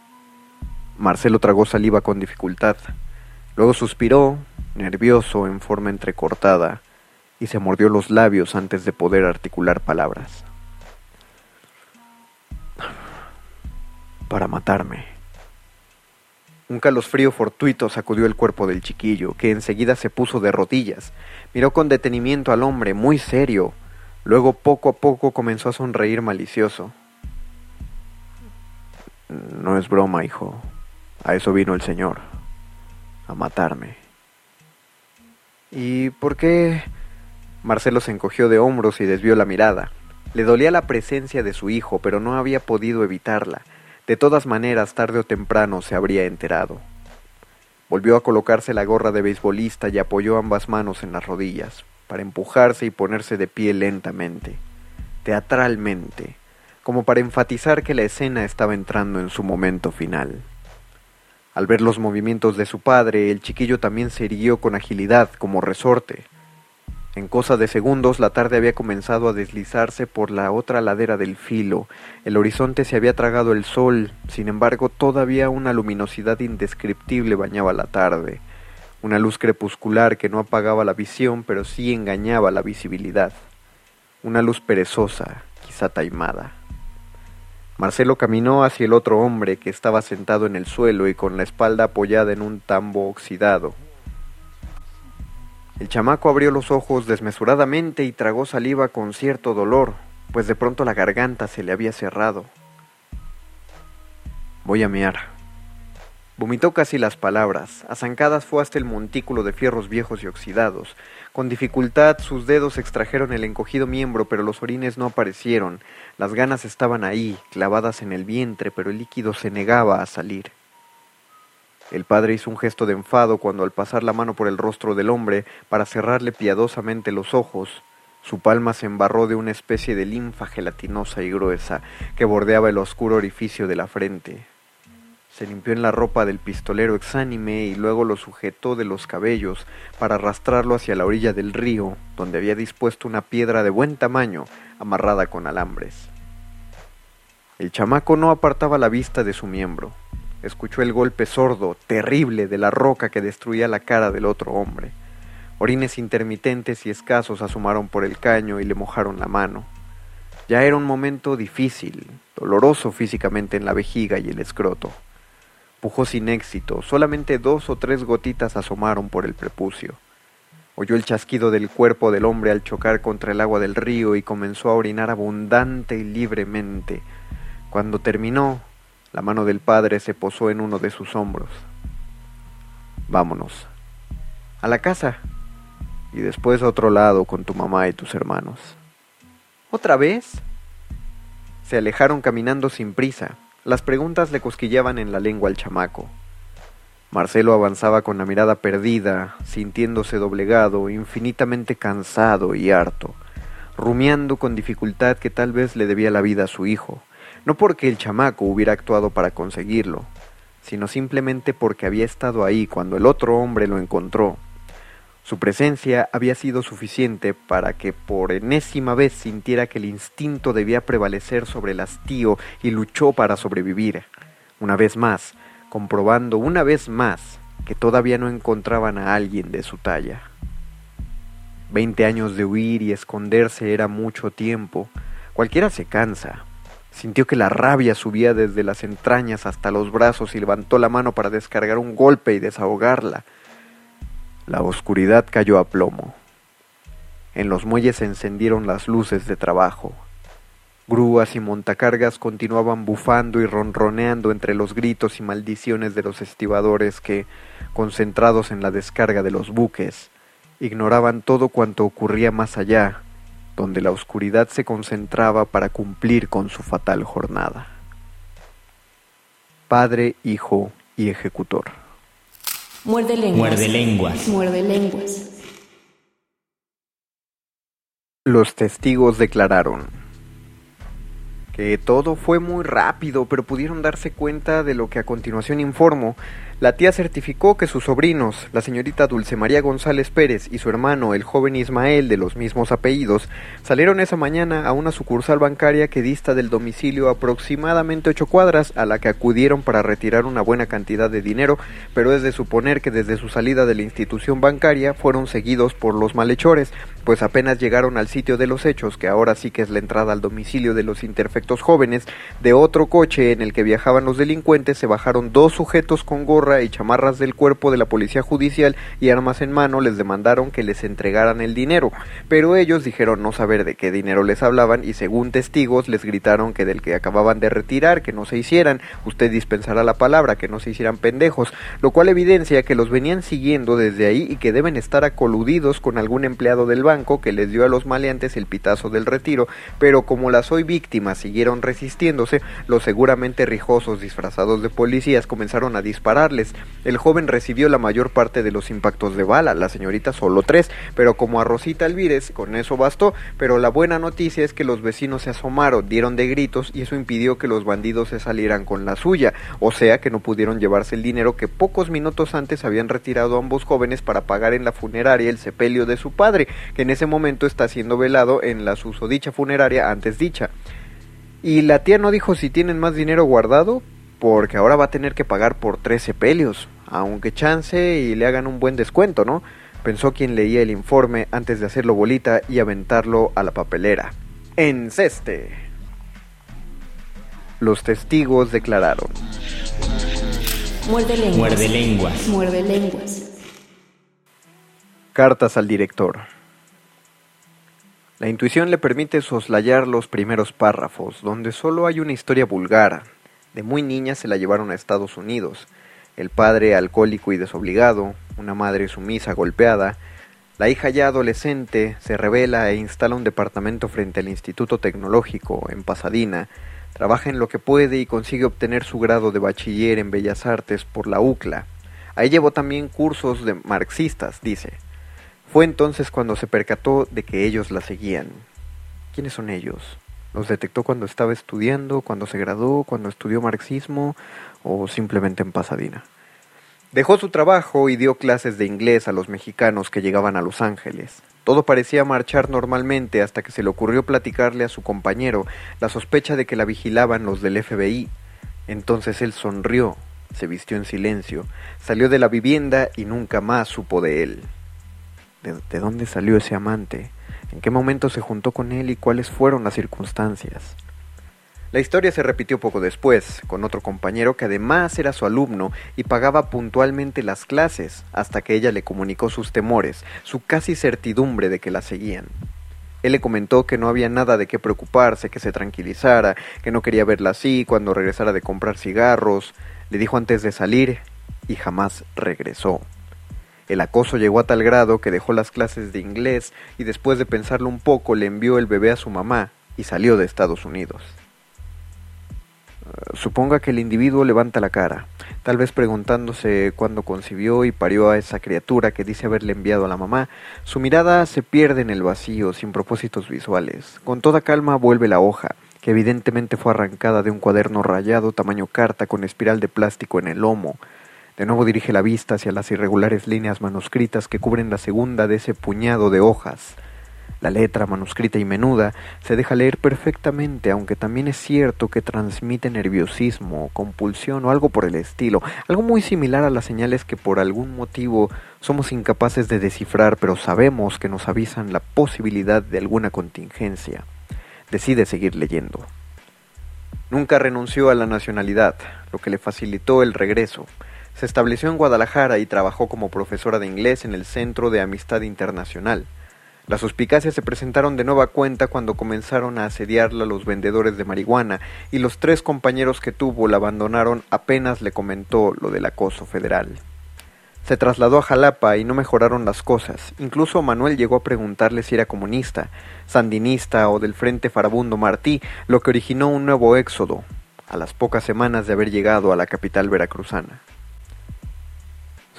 Marcelo tragó saliva con dificultad. Luego suspiró, nervioso, en forma entrecortada, y se mordió los labios antes de poder articular palabras. Para matarme. Un calosfrío fortuito sacudió el cuerpo del chiquillo, que enseguida se puso de rodillas. Miró con detenimiento al hombre, muy serio. Luego poco a poco comenzó a sonreír malicioso. No es broma, hijo. A eso vino el Señor. A matarme. ¿Y por qué? Marcelo se encogió de hombros y desvió la mirada. Le dolía la presencia de su hijo, pero no había podido evitarla. De todas maneras, tarde o temprano se habría enterado. Volvió a colocarse la gorra de beisbolista y apoyó ambas manos en las rodillas, para empujarse y ponerse de pie lentamente, teatralmente, como para enfatizar que la escena estaba entrando en su momento final. Al ver los movimientos de su padre, el chiquillo también se irguió con agilidad, como resorte, en cosa de segundos la tarde había comenzado a deslizarse por la otra ladera del filo. El horizonte se había tragado el sol, sin embargo todavía una luminosidad indescriptible bañaba la tarde, una luz crepuscular que no apagaba la visión pero sí engañaba la visibilidad, una luz perezosa, quizá taimada. Marcelo caminó hacia el otro hombre que estaba sentado en el suelo y con la espalda apoyada en un tambo oxidado, el chamaco abrió los ojos desmesuradamente y tragó saliva con cierto dolor, pues de pronto la garganta se le había cerrado. Voy a mear. Vomitó casi las palabras. A zancadas fue hasta el montículo de fierros viejos y oxidados. Con dificultad sus dedos extrajeron el encogido miembro, pero los orines no aparecieron. Las ganas estaban ahí, clavadas en el vientre, pero el líquido se negaba a salir. El padre hizo un gesto de enfado cuando al pasar la mano por el rostro del hombre para cerrarle piadosamente los ojos, su palma se embarró de una especie de linfa gelatinosa y gruesa que bordeaba el oscuro orificio de la frente. Se limpió en la ropa del pistolero exánime y luego lo sujetó de los cabellos para arrastrarlo hacia la orilla del río, donde había dispuesto una piedra de buen tamaño amarrada con alambres. El chamaco no apartaba la vista de su miembro escuchó el golpe sordo, terrible, de la roca que destruía la cara del otro hombre. Orines intermitentes y escasos asomaron por el caño y le mojaron la mano. Ya era un momento difícil, doloroso físicamente en la vejiga y el escroto. Pujó sin éxito, solamente dos o tres gotitas asomaron por el prepucio. Oyó el chasquido del cuerpo del hombre al chocar contra el agua del río y comenzó a orinar abundante y libremente. Cuando terminó, la mano del padre se posó en uno de sus hombros. Vámonos. A la casa. Y después a otro lado con tu mamá y tus hermanos. ¿Otra vez? Se alejaron caminando sin prisa. Las preguntas le cosquillaban en la lengua al chamaco. Marcelo avanzaba con la mirada perdida, sintiéndose doblegado, infinitamente cansado y harto, rumiando con dificultad que tal vez le debía la vida a su hijo, no porque el chamaco hubiera actuado para conseguirlo, sino simplemente porque había estado ahí cuando el otro hombre lo encontró. Su presencia había sido suficiente para que por enésima vez sintiera que el instinto debía prevalecer sobre el hastío y luchó para sobrevivir. Una vez más, comprobando una vez más que todavía no encontraban a alguien de su talla. Veinte años de huir y esconderse era mucho tiempo. Cualquiera se cansa, Sintió que la rabia subía desde las entrañas hasta los brazos y levantó la mano para descargar un golpe y desahogarla. La oscuridad cayó a plomo. En los muelles se encendieron las luces de trabajo. Grúas y montacargas continuaban bufando y ronroneando entre los gritos y maldiciones de los estibadores que, concentrados en la descarga de los buques, ignoraban todo cuanto ocurría más allá donde la oscuridad se concentraba para cumplir con su fatal jornada. padre, hijo y ejecutor. Muerde lenguas. Muerde lenguas. Muerde lenguas. Los testigos declararon que todo fue muy rápido, pero pudieron darse cuenta de lo que a continuación informo. La tía certificó que sus sobrinos, la señorita Dulce María González Pérez y su hermano, el joven Ismael, de los mismos apellidos, salieron esa mañana a una sucursal bancaria que dista del domicilio aproximadamente ocho cuadras, a la que acudieron para retirar una buena cantidad de dinero, pero es de suponer que desde su salida de la institución bancaria fueron seguidos por los malhechores, pues apenas llegaron al sitio de los hechos, que ahora sí que es la entrada al domicilio de los imperfectos jóvenes, de otro coche en el que viajaban los delincuentes se bajaron dos sujetos con gorra y chamarras del cuerpo de la policía judicial y armas en mano les demandaron que les entregaran el dinero, pero ellos dijeron no saber de qué dinero les hablaban y según testigos les gritaron que del que acababan de retirar, que no se hicieran, usted dispensará la palabra, que no se hicieran pendejos, lo cual evidencia que los venían siguiendo desde ahí y que deben estar acoludidos con algún empleado del banco que les dio a los maleantes el pitazo del retiro, pero como las hoy víctimas siguieron resistiéndose, los seguramente rijosos disfrazados de policías comenzaron a dispararles. El joven recibió la mayor parte de los impactos de bala, la señorita solo tres, pero como a Rosita Alvírez con eso bastó, pero la buena noticia es que los vecinos se asomaron, dieron de gritos y eso impidió que los bandidos se salieran con la suya, o sea que no pudieron llevarse el dinero que pocos minutos antes habían retirado ambos jóvenes para pagar en la funeraria el sepelio de su padre, en ese momento está siendo velado en la susodicha funeraria antes dicha. Y la tía no dijo si tienen más dinero guardado, porque ahora va a tener que pagar por 13 pelios, aunque chance y le hagan un buen descuento, ¿no? Pensó quien leía el informe antes de hacerlo bolita y aventarlo a la papelera. Enceste. Los testigos declararon. Muerde lenguas. Muerde lenguas. Muerde lenguas. Cartas al director. La intuición le permite soslayar los primeros párrafos, donde solo hay una historia vulgar, de muy niña se la llevaron a Estados Unidos. El padre alcohólico y desobligado, una madre sumisa golpeada, la hija ya adolescente se revela e instala un departamento frente al Instituto Tecnológico en Pasadena, trabaja en lo que puede y consigue obtener su grado de bachiller en Bellas Artes por la UCLA. Ahí llevó también cursos de marxistas, dice. Fue entonces cuando se percató de que ellos la seguían. ¿Quiénes son ellos? ¿Los detectó cuando estaba estudiando, cuando se graduó, cuando estudió marxismo o simplemente en Pasadena? Dejó su trabajo y dio clases de inglés a los mexicanos que llegaban a Los Ángeles. Todo parecía marchar normalmente hasta que se le ocurrió platicarle a su compañero la sospecha de que la vigilaban los del FBI. Entonces él sonrió, se vistió en silencio, salió de la vivienda y nunca más supo de él. ¿De, de dónde salió ese amante? en qué momento se juntó con él y cuáles fueron las circunstancias. La historia se repitió poco después, con otro compañero que además era su alumno y pagaba puntualmente las clases, hasta que ella le comunicó sus temores, su casi certidumbre de que la seguían. Él le comentó que no había nada de qué preocuparse, que se tranquilizara, que no quería verla así cuando regresara de comprar cigarros, le dijo antes de salir y jamás regresó. El acoso llegó a tal grado que dejó las clases de inglés y después de pensarlo un poco le envió el bebé a su mamá y salió de Estados Unidos. Uh, suponga que el individuo levanta la cara, tal vez preguntándose cuándo concibió y parió a esa criatura que dice haberle enviado a la mamá. Su mirada se pierde en el vacío, sin propósitos visuales. Con toda calma vuelve la hoja, que evidentemente fue arrancada de un cuaderno rayado tamaño carta con espiral de plástico en el lomo. De nuevo dirige la vista hacia las irregulares líneas manuscritas que cubren la segunda de ese puñado de hojas. La letra, manuscrita y menuda, se deja leer perfectamente, aunque también es cierto que transmite nerviosismo, compulsión o algo por el estilo, algo muy similar a las señales que por algún motivo somos incapaces de descifrar, pero sabemos que nos avisan la posibilidad de alguna contingencia. Decide seguir leyendo. Nunca renunció a la nacionalidad, lo que le facilitó el regreso. Se estableció en Guadalajara y trabajó como profesora de inglés en el Centro de Amistad Internacional. Las suspicacias se presentaron de nueva cuenta cuando comenzaron a asediarla los vendedores de marihuana y los tres compañeros que tuvo la abandonaron apenas le comentó lo del acoso federal. Se trasladó a Jalapa y no mejoraron las cosas. Incluso Manuel llegó a preguntarle si era comunista, sandinista o del Frente Farabundo Martí, lo que originó un nuevo éxodo. a las pocas semanas de haber llegado a la capital veracruzana.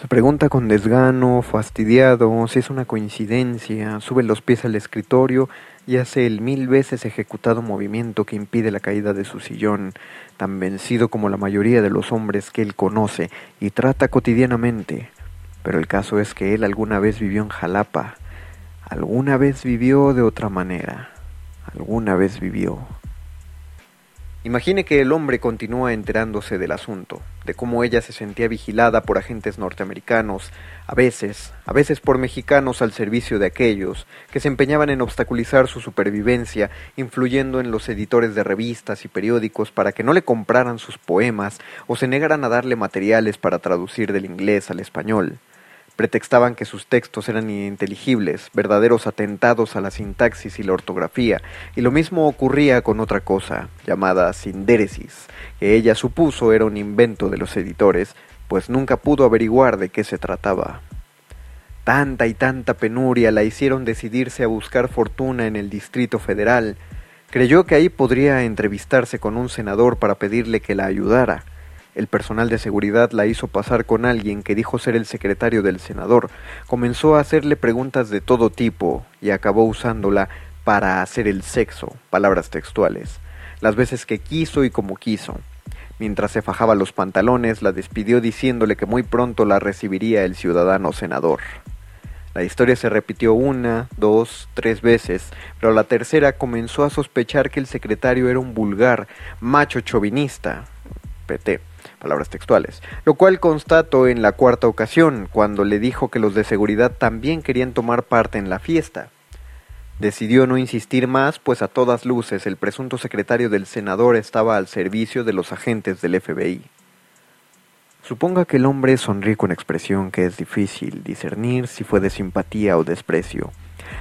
Se pregunta con desgano, fastidiado, si es una coincidencia, sube los pies al escritorio y hace el mil veces ejecutado movimiento que impide la caída de su sillón, tan vencido como la mayoría de los hombres que él conoce y trata cotidianamente. Pero el caso es que él alguna vez vivió en Jalapa, alguna vez vivió de otra manera, alguna vez vivió. Imagine que el hombre continúa enterándose del asunto, de cómo ella se sentía vigilada por agentes norteamericanos, a veces, a veces por mexicanos al servicio de aquellos que se empeñaban en obstaculizar su supervivencia, influyendo en los editores de revistas y periódicos para que no le compraran sus poemas o se negaran a darle materiales para traducir del inglés al español pretextaban que sus textos eran ininteligibles, verdaderos atentados a la sintaxis y la ortografía, y lo mismo ocurría con otra cosa, llamada sindéresis, que ella supuso era un invento de los editores, pues nunca pudo averiguar de qué se trataba. Tanta y tanta penuria la hicieron decidirse a buscar fortuna en el Distrito Federal. Creyó que ahí podría entrevistarse con un senador para pedirle que la ayudara, el personal de seguridad la hizo pasar con alguien que dijo ser el secretario del senador. Comenzó a hacerle preguntas de todo tipo y acabó usándola para hacer el sexo, palabras textuales, las veces que quiso y como quiso. Mientras se fajaba los pantalones, la despidió diciéndole que muy pronto la recibiría el ciudadano senador. La historia se repitió una, dos, tres veces, pero la tercera comenzó a sospechar que el secretario era un vulgar, macho chauvinista, PT, palabras textuales, lo cual constató en la cuarta ocasión, cuando le dijo que los de seguridad también querían tomar parte en la fiesta. Decidió no insistir más, pues a todas luces el presunto secretario del senador estaba al servicio de los agentes del FBI. Suponga que el hombre sonríe con expresión que es difícil discernir si fue de simpatía o desprecio.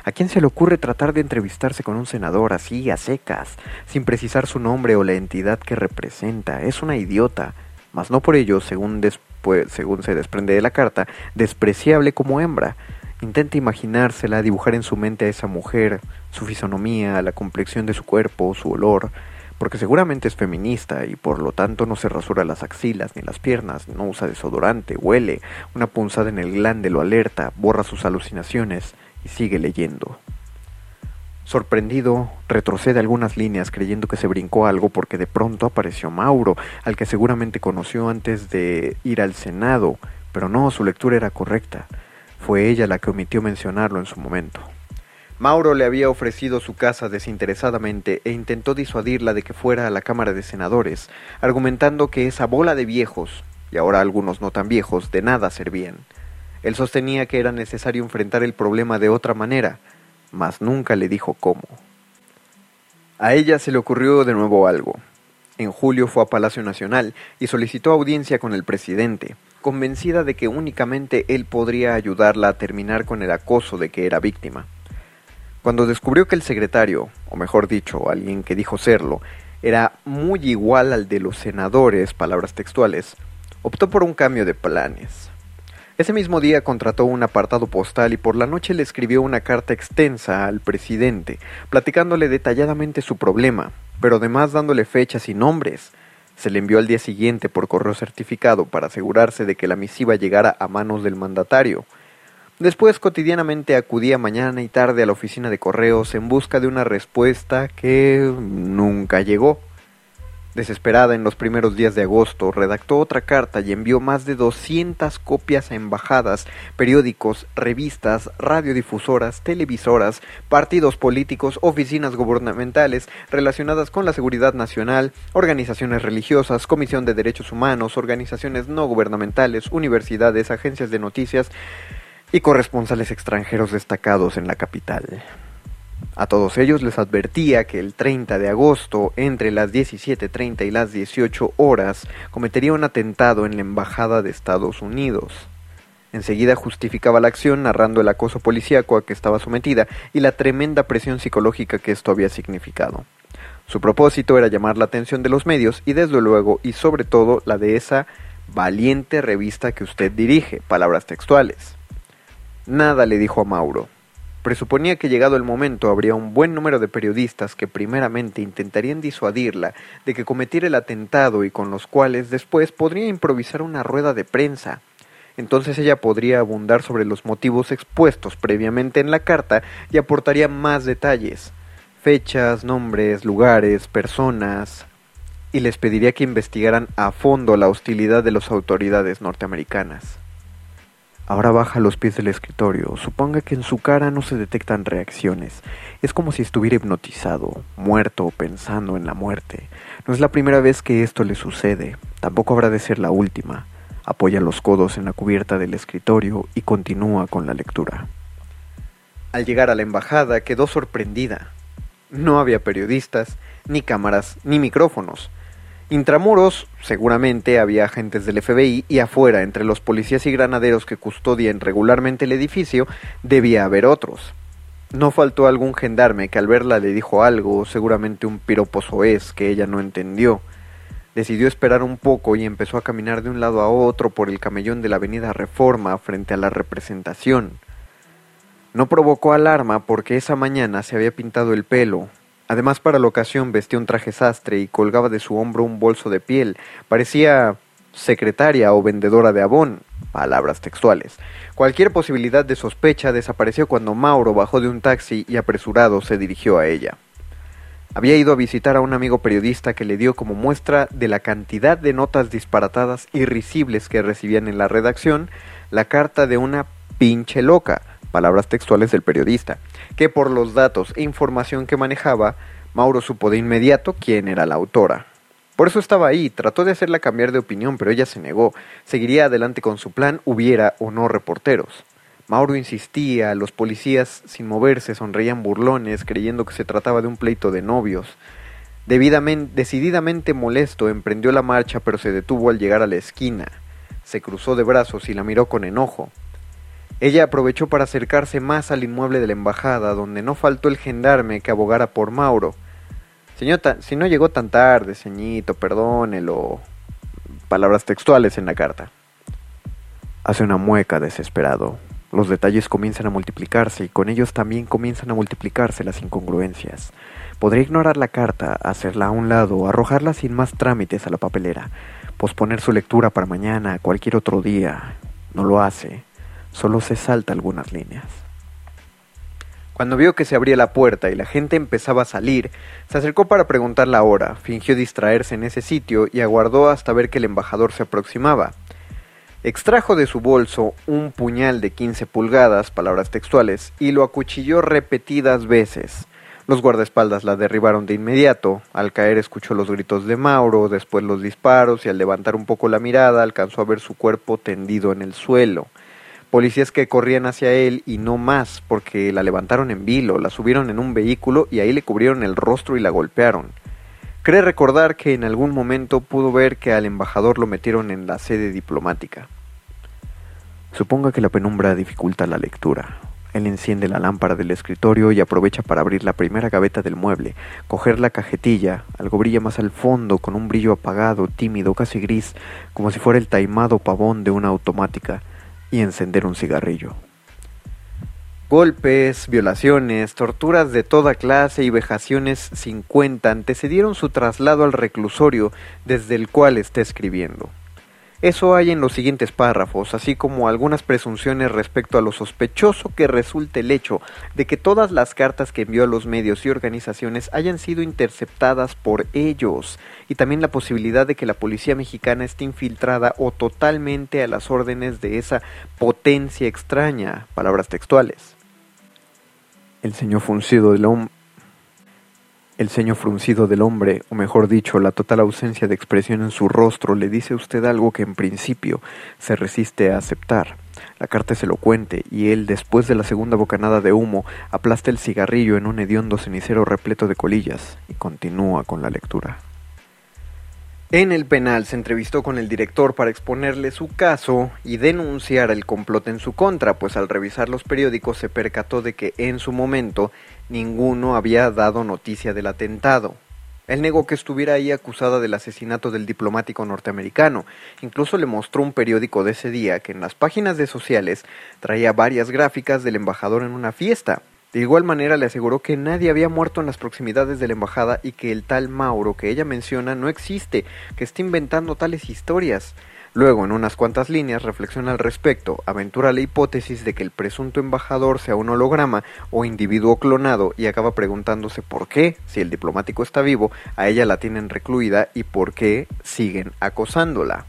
¿A quién se le ocurre tratar de entrevistarse con un senador así, a secas, sin precisar su nombre o la entidad que representa? Es una idiota mas no por ello, según, después, según se desprende de la carta, despreciable como hembra. Intenta imaginársela, dibujar en su mente a esa mujer, su fisonomía, la complexión de su cuerpo, su olor, porque seguramente es feminista y por lo tanto no se rasura las axilas ni las piernas, no usa desodorante, huele, una punzada en el glande lo alerta, borra sus alucinaciones y sigue leyendo. Sorprendido, retrocede algunas líneas creyendo que se brincó algo porque de pronto apareció Mauro, al que seguramente conoció antes de ir al Senado, pero no, su lectura era correcta. Fue ella la que omitió mencionarlo en su momento. Mauro le había ofrecido su casa desinteresadamente e intentó disuadirla de que fuera a la Cámara de Senadores, argumentando que esa bola de viejos, y ahora algunos no tan viejos, de nada servían. Él sostenía que era necesario enfrentar el problema de otra manera, mas nunca le dijo cómo. A ella se le ocurrió de nuevo algo. En julio fue a Palacio Nacional y solicitó audiencia con el presidente, convencida de que únicamente él podría ayudarla a terminar con el acoso de que era víctima. Cuando descubrió que el secretario, o mejor dicho, alguien que dijo serlo, era muy igual al de los senadores, palabras textuales, optó por un cambio de planes. Ese mismo día contrató un apartado postal y por la noche le escribió una carta extensa al presidente, platicándole detalladamente su problema, pero además dándole fechas y nombres. Se le envió al día siguiente por correo certificado para asegurarse de que la misiva llegara a manos del mandatario. Después cotidianamente acudía mañana y tarde a la oficina de correos en busca de una respuesta que nunca llegó. Desesperada en los primeros días de agosto, redactó otra carta y envió más de 200 copias a embajadas, periódicos, revistas, radiodifusoras, televisoras, partidos políticos, oficinas gubernamentales relacionadas con la seguridad nacional, organizaciones religiosas, Comisión de Derechos Humanos, organizaciones no gubernamentales, universidades, agencias de noticias y corresponsales extranjeros destacados en la capital. A todos ellos les advertía que el 30 de agosto, entre las 17.30 y las 18 horas, cometería un atentado en la Embajada de Estados Unidos. Enseguida justificaba la acción narrando el acoso policíaco a que estaba sometida y la tremenda presión psicológica que esto había significado. Su propósito era llamar la atención de los medios y desde luego y sobre todo la de esa valiente revista que usted dirige, palabras textuales. Nada le dijo a Mauro, presuponía que llegado el momento habría un buen número de periodistas que primeramente intentarían disuadirla de que cometiera el atentado y con los cuales después podría improvisar una rueda de prensa. Entonces ella podría abundar sobre los motivos expuestos previamente en la carta y aportaría más detalles, fechas, nombres, lugares, personas, y les pediría que investigaran a fondo la hostilidad de las autoridades norteamericanas. Ahora baja los pies del escritorio. Suponga que en su cara no se detectan reacciones. Es como si estuviera hipnotizado, muerto o pensando en la muerte. No es la primera vez que esto le sucede. Tampoco habrá de ser la última. Apoya los codos en la cubierta del escritorio y continúa con la lectura. Al llegar a la embajada quedó sorprendida. No había periodistas, ni cámaras, ni micrófonos. Intramuros, seguramente había agentes del FBI y afuera, entre los policías y granaderos que custodian regularmente el edificio, debía haber otros. No faltó algún gendarme que al verla le dijo algo, seguramente un piropo soez que ella no entendió. Decidió esperar un poco y empezó a caminar de un lado a otro por el camellón de la avenida Reforma frente a la representación. No provocó alarma porque esa mañana se había pintado el pelo, Además, para la ocasión vestía un traje sastre y colgaba de su hombro un bolso de piel. Parecía secretaria o vendedora de abón, palabras textuales. Cualquier posibilidad de sospecha desapareció cuando Mauro bajó de un taxi y apresurado se dirigió a ella. Había ido a visitar a un amigo periodista que le dio como muestra de la cantidad de notas disparatadas y risibles que recibían en la redacción la carta de una pinche loca, palabras textuales del periodista, que por los datos e información que manejaba, Mauro supo de inmediato quién era la autora. Por eso estaba ahí, trató de hacerla cambiar de opinión, pero ella se negó. Seguiría adelante con su plan, hubiera o no reporteros. Mauro insistía, los policías, sin moverse, sonreían burlones, creyendo que se trataba de un pleito de novios. Debidamente, decididamente molesto, emprendió la marcha, pero se detuvo al llegar a la esquina. Se cruzó de brazos y la miró con enojo. Ella aprovechó para acercarse más al inmueble de la embajada, donde no faltó el gendarme que abogara por Mauro. Señorita, si no llegó tan tarde, ceñito, perdónelo. Palabras textuales en la carta. Hace una mueca desesperado. Los detalles comienzan a multiplicarse y con ellos también comienzan a multiplicarse las incongruencias. Podría ignorar la carta, hacerla a un lado, arrojarla sin más trámites a la papelera, posponer su lectura para mañana, cualquier otro día. No lo hace solo se salta algunas líneas. Cuando vio que se abría la puerta y la gente empezaba a salir, se acercó para preguntar la hora, fingió distraerse en ese sitio y aguardó hasta ver que el embajador se aproximaba. Extrajo de su bolso un puñal de 15 pulgadas, palabras textuales, y lo acuchilló repetidas veces. Los guardaespaldas la derribaron de inmediato. Al caer escuchó los gritos de Mauro, después los disparos y al levantar un poco la mirada alcanzó a ver su cuerpo tendido en el suelo policías que corrían hacia él y no más porque la levantaron en vilo, la subieron en un vehículo y ahí le cubrieron el rostro y la golpearon. Cree recordar que en algún momento pudo ver que al embajador lo metieron en la sede diplomática. Suponga que la penumbra dificulta la lectura. Él enciende la lámpara del escritorio y aprovecha para abrir la primera gaveta del mueble, coger la cajetilla, algo brilla más al fondo con un brillo apagado, tímido, casi gris, como si fuera el taimado pavón de una automática y encender un cigarrillo. Golpes, violaciones, torturas de toda clase y vejaciones sin cuenta antecedieron su traslado al reclusorio desde el cual está escribiendo. Eso hay en los siguientes párrafos, así como algunas presunciones respecto a lo sospechoso que resulte el hecho de que todas las cartas que envió a los medios y organizaciones hayan sido interceptadas por ellos, y también la posibilidad de que la policía mexicana esté infiltrada o totalmente a las órdenes de esa potencia extraña, palabras textuales. El señor fruncido del, hombre el ceño fruncido del hombre, o mejor dicho, la total ausencia de expresión en su rostro, le dice a usted algo que en principio se resiste a aceptar. La carta es elocuente, y él, después de la segunda bocanada de humo, aplasta el cigarrillo en un hediondo cenicero repleto de colillas, y continúa con la lectura. En el penal se entrevistó con el director para exponerle su caso y denunciar el complot en su contra, pues al revisar los periódicos se percató de que en su momento ninguno había dado noticia del atentado. Él negó que estuviera ahí acusada del asesinato del diplomático norteamericano. Incluso le mostró un periódico de ese día que en las páginas de sociales traía varias gráficas del embajador en una fiesta, De igual manera le aseguró que nadie había muerto en las proximidades de la embajada y que el tal Mauro que ella menciona no existe, que está inventando tales historias. Luego, en unas cuantas líneas, reflexiona al respecto, aventura la hipótesis de que el presunto embajador sea un holograma o individuo clonado y acaba preguntándose por qué, si el diplomático está vivo, a ella la tienen recluida y por qué siguen acosándola.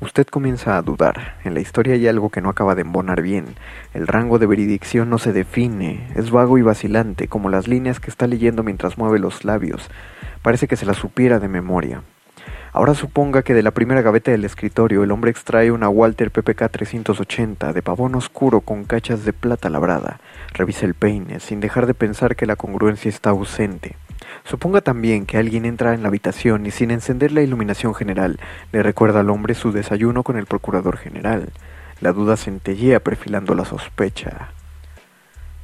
Usted comienza a dudar. En la historia hay algo que no acaba de embonar bien. El rango de veridicción no se define. Es vago y vacilante, como las líneas que está leyendo mientras mueve los labios. Parece que se las supiera de memoria. Ahora suponga que de la primera gaveta del escritorio el hombre extrae una Walter PPK 380 de pavón oscuro con cachas de plata labrada. Revisa el peine, sin dejar de pensar que la congruencia está ausente. Suponga también que alguien entra en la habitación y sin encender la iluminación general le recuerda al hombre su desayuno con el procurador general. La duda centellea perfilando la sospecha.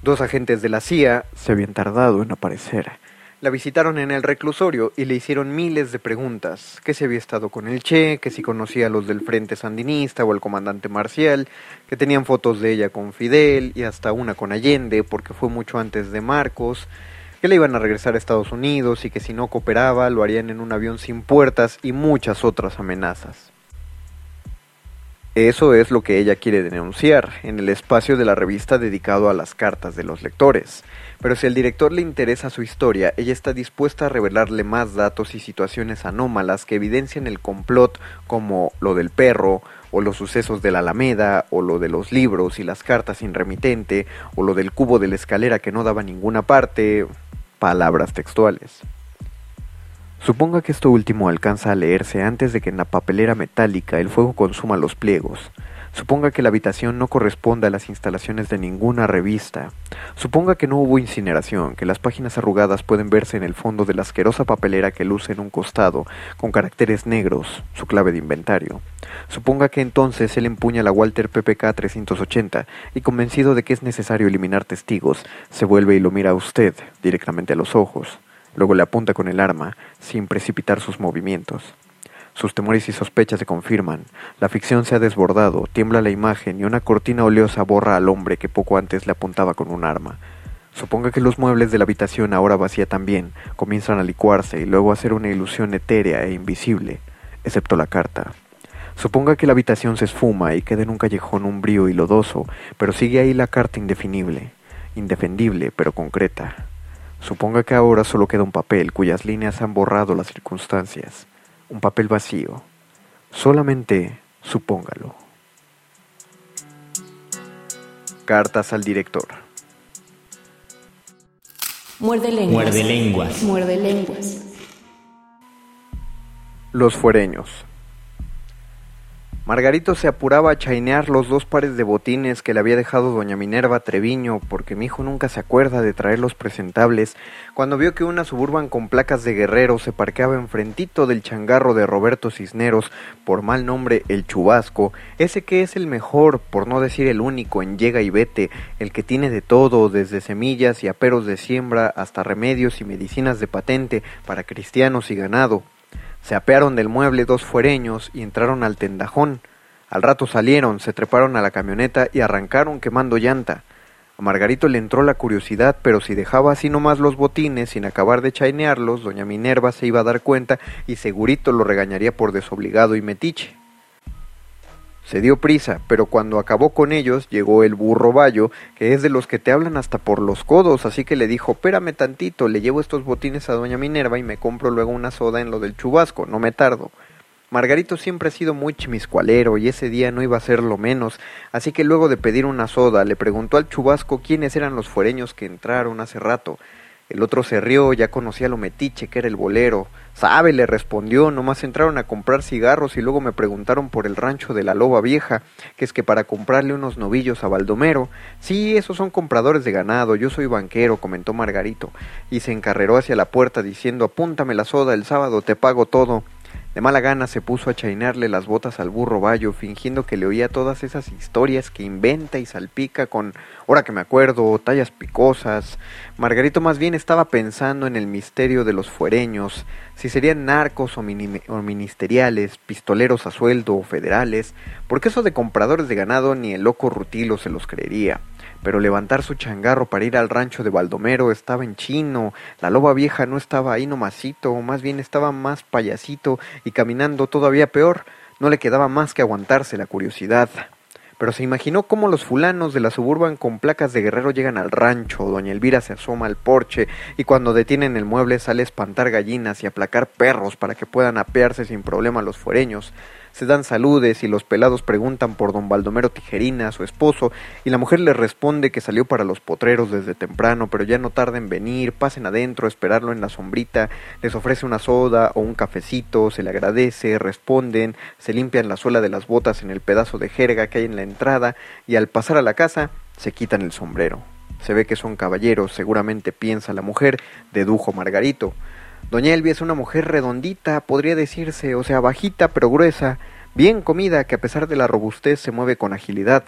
Dos agentes de la CIA se habían tardado en aparecer. La visitaron en el reclusorio y le hicieron miles de preguntas, que si había estado con el Che, que si conocía a los del Frente Sandinista o al comandante Marcial, que tenían fotos de ella con Fidel y hasta una con Allende porque fue mucho antes de Marcos, que le iban a regresar a Estados Unidos y que si no cooperaba lo harían en un avión sin puertas y muchas otras amenazas. Eso es lo que ella quiere denunciar en el espacio de la revista dedicado a las cartas de los lectores. Pero si al director le interesa su historia, ella está dispuesta a revelarle más datos y situaciones anómalas que evidencian el complot como lo del perro, o los sucesos de la Alameda, o lo de los libros y las cartas sin remitente, o lo del cubo de la escalera que no daba ninguna parte, palabras textuales. Suponga que esto último alcanza a leerse antes de que en la papelera metálica el fuego consuma los pliegos. Suponga que la habitación no corresponde a las instalaciones de ninguna revista. Suponga que no hubo incineración, que las páginas arrugadas pueden verse en el fondo de la asquerosa papelera que luce en un costado, con caracteres negros, su clave de inventario. Suponga que entonces él empuña la Walter PPK 380 y convencido de que es necesario eliminar testigos, se vuelve y lo mira a usted directamente a los ojos. Luego le apunta con el arma, sin precipitar sus movimientos. Sus temores y sospechas se confirman. La ficción se ha desbordado, tiembla la imagen y una cortina oleosa borra al hombre que poco antes le apuntaba con un arma. Suponga que los muebles de la habitación, ahora vacía también, comienzan a licuarse y luego a ser una ilusión etérea e invisible, excepto la carta. Suponga que la habitación se esfuma y queda en un callejón umbrío y lodoso, pero sigue ahí la carta indefinible, indefendible pero concreta. Suponga que ahora solo queda un papel cuyas líneas han borrado las circunstancias un papel vacío. Solamente supóngalo. Cartas al director. Muerde lenguas. Muerde lenguas. Muerde lenguas. Los fuereños. Margarito se apuraba a chainear los dos pares de botines que le había dejado doña Minerva Treviño, porque mi hijo nunca se acuerda de traer los presentables, cuando vio que una suburban con placas de guerrero se parqueaba enfrentito del changarro de Roberto Cisneros, por mal nombre el Chubasco, ese que es el mejor, por no decir el único, en llega y vete, el que tiene de todo, desde semillas y aperos de siembra hasta remedios y medicinas de patente para cristianos y ganado. Se apearon del mueble dos fuereños y entraron al tendajón. Al rato salieron, se treparon a la camioneta y arrancaron quemando llanta. A Margarito le entró la curiosidad, pero si dejaba así nomás los botines sin acabar de chainearlos, doña Minerva se iba a dar cuenta y segurito lo regañaría por desobligado y metiche. Se dio prisa, pero cuando acabó con ellos llegó el burro Bayo, que es de los que te hablan hasta por los codos, así que le dijo, espérame tantito, le llevo estos botines a doña Minerva y me compro luego una soda en lo del chubasco, no me tardo. Margarito siempre ha sido muy chimiscualero y ese día no iba a ser lo menos, así que luego de pedir una soda le preguntó al chubasco quiénes eran los fuereños que entraron hace rato. El otro se rió, ya conocía lo metiche que era el bolero. Sabe, le respondió, nomás entraron a comprar cigarros y luego me preguntaron por el rancho de la loba vieja, que es que para comprarle unos novillos a Baldomero. Sí, esos son compradores de ganado, yo soy banquero, comentó Margarito, y se encarreró hacia la puerta diciendo apúntame la soda, el sábado te pago todo. De mala gana se puso a chainarle las botas al burro Bayo, fingiendo que le oía todas esas historias que inventa y salpica con, ahora que me acuerdo, tallas picosas. Margarito más bien estaba pensando en el misterio de los fuereños, si serían narcos o, o ministeriales, pistoleros a sueldo o federales, porque eso de compradores de ganado ni el loco Rutilo se los creería. Pero levantar su changarro para ir al rancho de Baldomero estaba en chino, la loba vieja no estaba ahí nomasito, más bien estaba más payasito y caminando todavía peor, no le quedaba más que aguantarse la curiosidad. Pero se imaginó cómo los fulanos de la suburban con placas de guerrero llegan al rancho, doña Elvira se asoma al porche y cuando detienen el mueble sale a espantar gallinas y aplacar perros para que puedan apearse sin problema los fuereños se dan saludes y los pelados preguntan por don Baldomero Tijerina, su esposo, y la mujer les responde que salió para los potreros desde temprano, pero ya no tarda en venir, pasen adentro, esperarlo en la sombrita, les ofrece una soda o un cafecito, se le agradece, responden, se limpian la suela de las botas en el pedazo de jerga que hay en la entrada, y al pasar a la casa se quitan el sombrero. Se ve que son caballeros, seguramente piensa la mujer, dedujo Margarito. Doña Elvia es una mujer redondita, podría decirse, o sea, bajita pero gruesa, bien comida, que a pesar de la robustez se mueve con agilidad.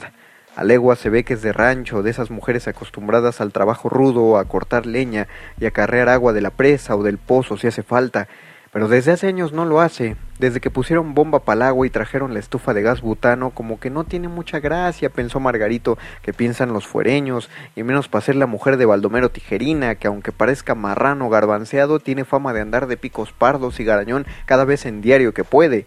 A legua se ve que es de rancho, de esas mujeres acostumbradas al trabajo rudo, a cortar leña y a carrear agua de la presa o del pozo si hace falta, pero desde hace años no lo hace. Desde que pusieron bomba para el agua y trajeron la estufa de gas butano, como que no tiene mucha gracia, pensó Margarito, que piensan los fuereños, y menos para ser la mujer de Baldomero Tijerina, que aunque parezca marrano garbanceado, tiene fama de andar de picos pardos y garañón cada vez en diario que puede.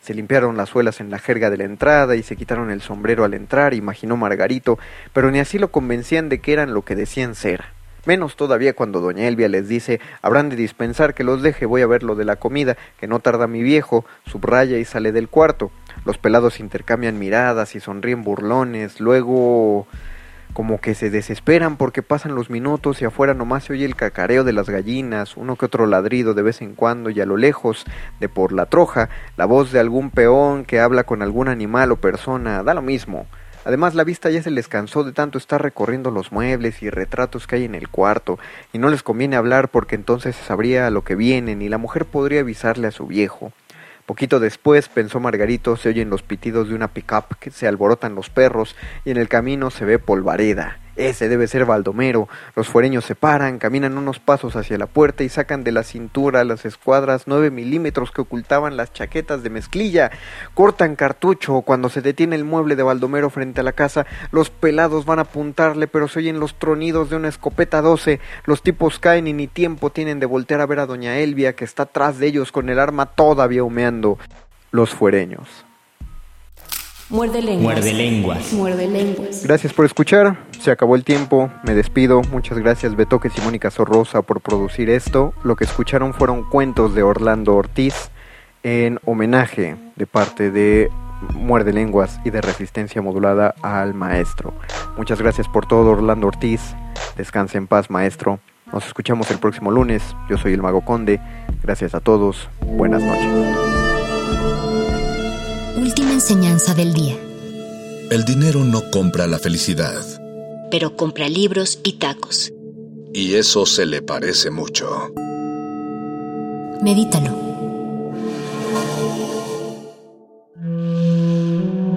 Se limpiaron las suelas en la jerga de la entrada y se quitaron el sombrero al entrar, imaginó Margarito, pero ni así lo convencían de que eran lo que decían ser. Menos todavía cuando doña Elvia les dice, habrán de dispensar que los deje, voy a ver lo de la comida, que no tarda mi viejo, subraya y sale del cuarto. Los pelados intercambian miradas y sonríen burlones, luego como que se desesperan porque pasan los minutos y afuera nomás se oye el cacareo de las gallinas, uno que otro ladrido de vez en cuando y a lo lejos, de por la troja, la voz de algún peón que habla con algún animal o persona, da lo mismo. Además, la vista ya se les cansó de tanto estar recorriendo los muebles y retratos que hay en el cuarto, y no les conviene hablar porque entonces se sabría lo que vienen y la mujer podría avisarle a su viejo. Poquito después, pensó Margarito, se oyen los pitidos de una pickup que se alborotan los perros y en el camino se ve polvareda. Ese debe ser Baldomero. Los fuereños se paran, caminan unos pasos hacia la puerta y sacan de la cintura las escuadras nueve milímetros que ocultaban las chaquetas de mezclilla. Cortan cartucho. Cuando se detiene el mueble de Baldomero frente a la casa, los pelados van a apuntarle, pero se oyen los tronidos de una escopeta doce. Los tipos caen y ni tiempo tienen de voltear a ver a doña Elvia, que está atrás de ellos con el arma todavía humeando. Los fuereños. Muerde lenguas. Muerde lenguas. Muerde lenguas. Gracias por escuchar. Se acabó el tiempo. Me despido. Muchas gracias Betoques y Mónica Sorrosa por producir esto. Lo que escucharon fueron cuentos de Orlando Ortiz en homenaje de parte de Muerde Lenguas y de Resistencia Modulada al maestro. Muchas gracias por todo Orlando Ortiz. Descanse en paz maestro. Nos escuchamos el próximo lunes. Yo soy el Mago Conde. Gracias a todos. Buenas noches. Enseñanza del día. El dinero no compra la felicidad. Pero compra libros y tacos. Y eso se le parece mucho. Medítalo.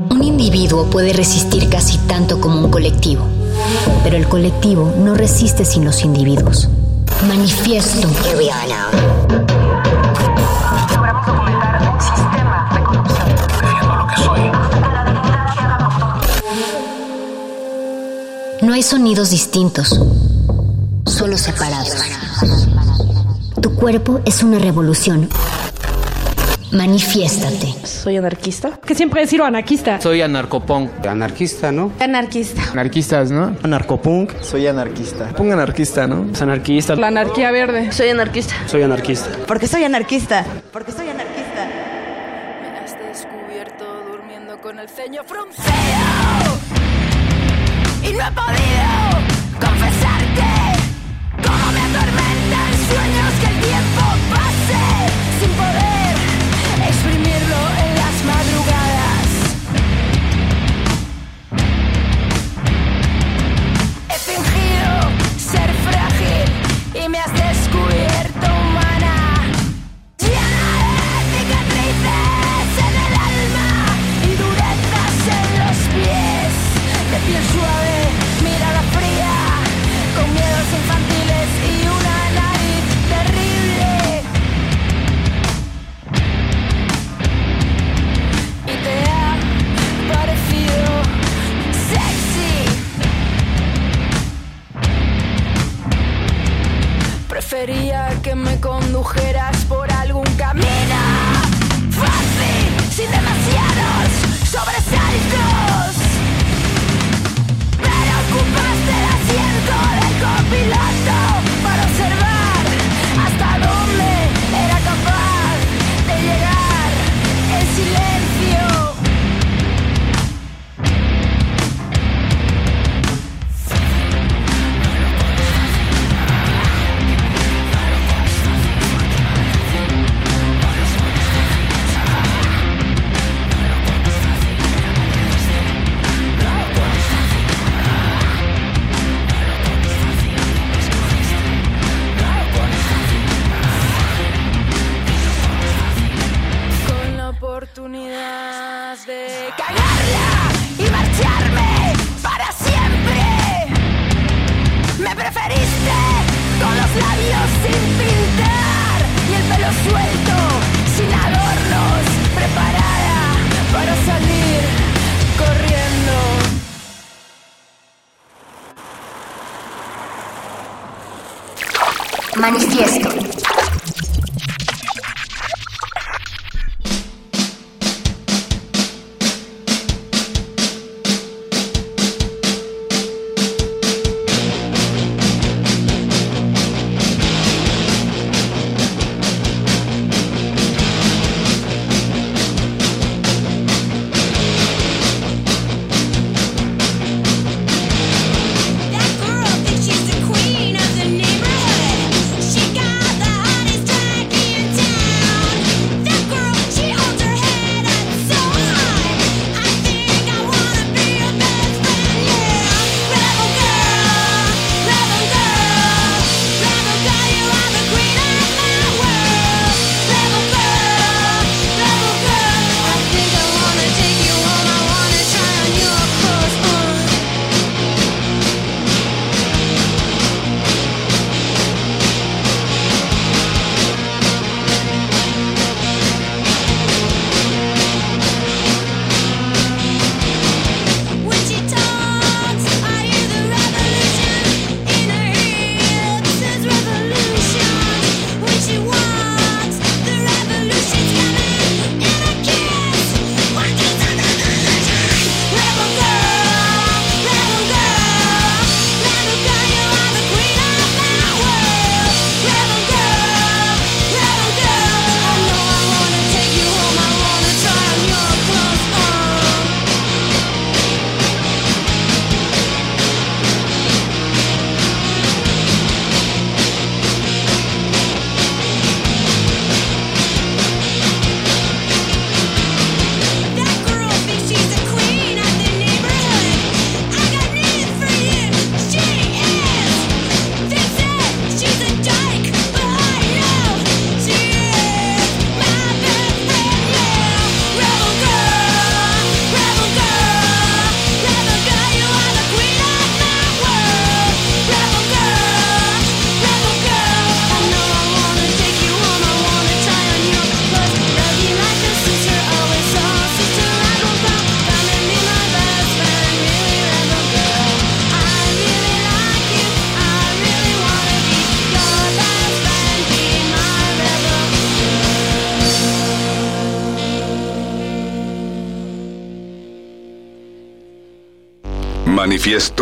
Un individuo puede resistir casi tanto como un colectivo, pero el colectivo no resiste sin los individuos. Manifiesto. Logramos No hay sonidos distintos, solo separados. Tu cuerpo es una revolución. Manifiéstate. Soy anarquista. Que siempre he sido anarquista. Soy anarcopunk. Anarquista, ¿no? Anarquista. Anarquistas, ¿no? Anarcopunk. Soy anarquista. Punk anarquista, ¿no? Es anarquista. La anarquía verde. Soy anarquista. Soy anarquista. Porque soy anarquista. Porque soy anarquista. Me has descubierto durmiendo con el ceño fruncido. Y no he podido Prefería que me condujeras por algún camino fácil, sin demasiados sobresaltos. Manifiesto.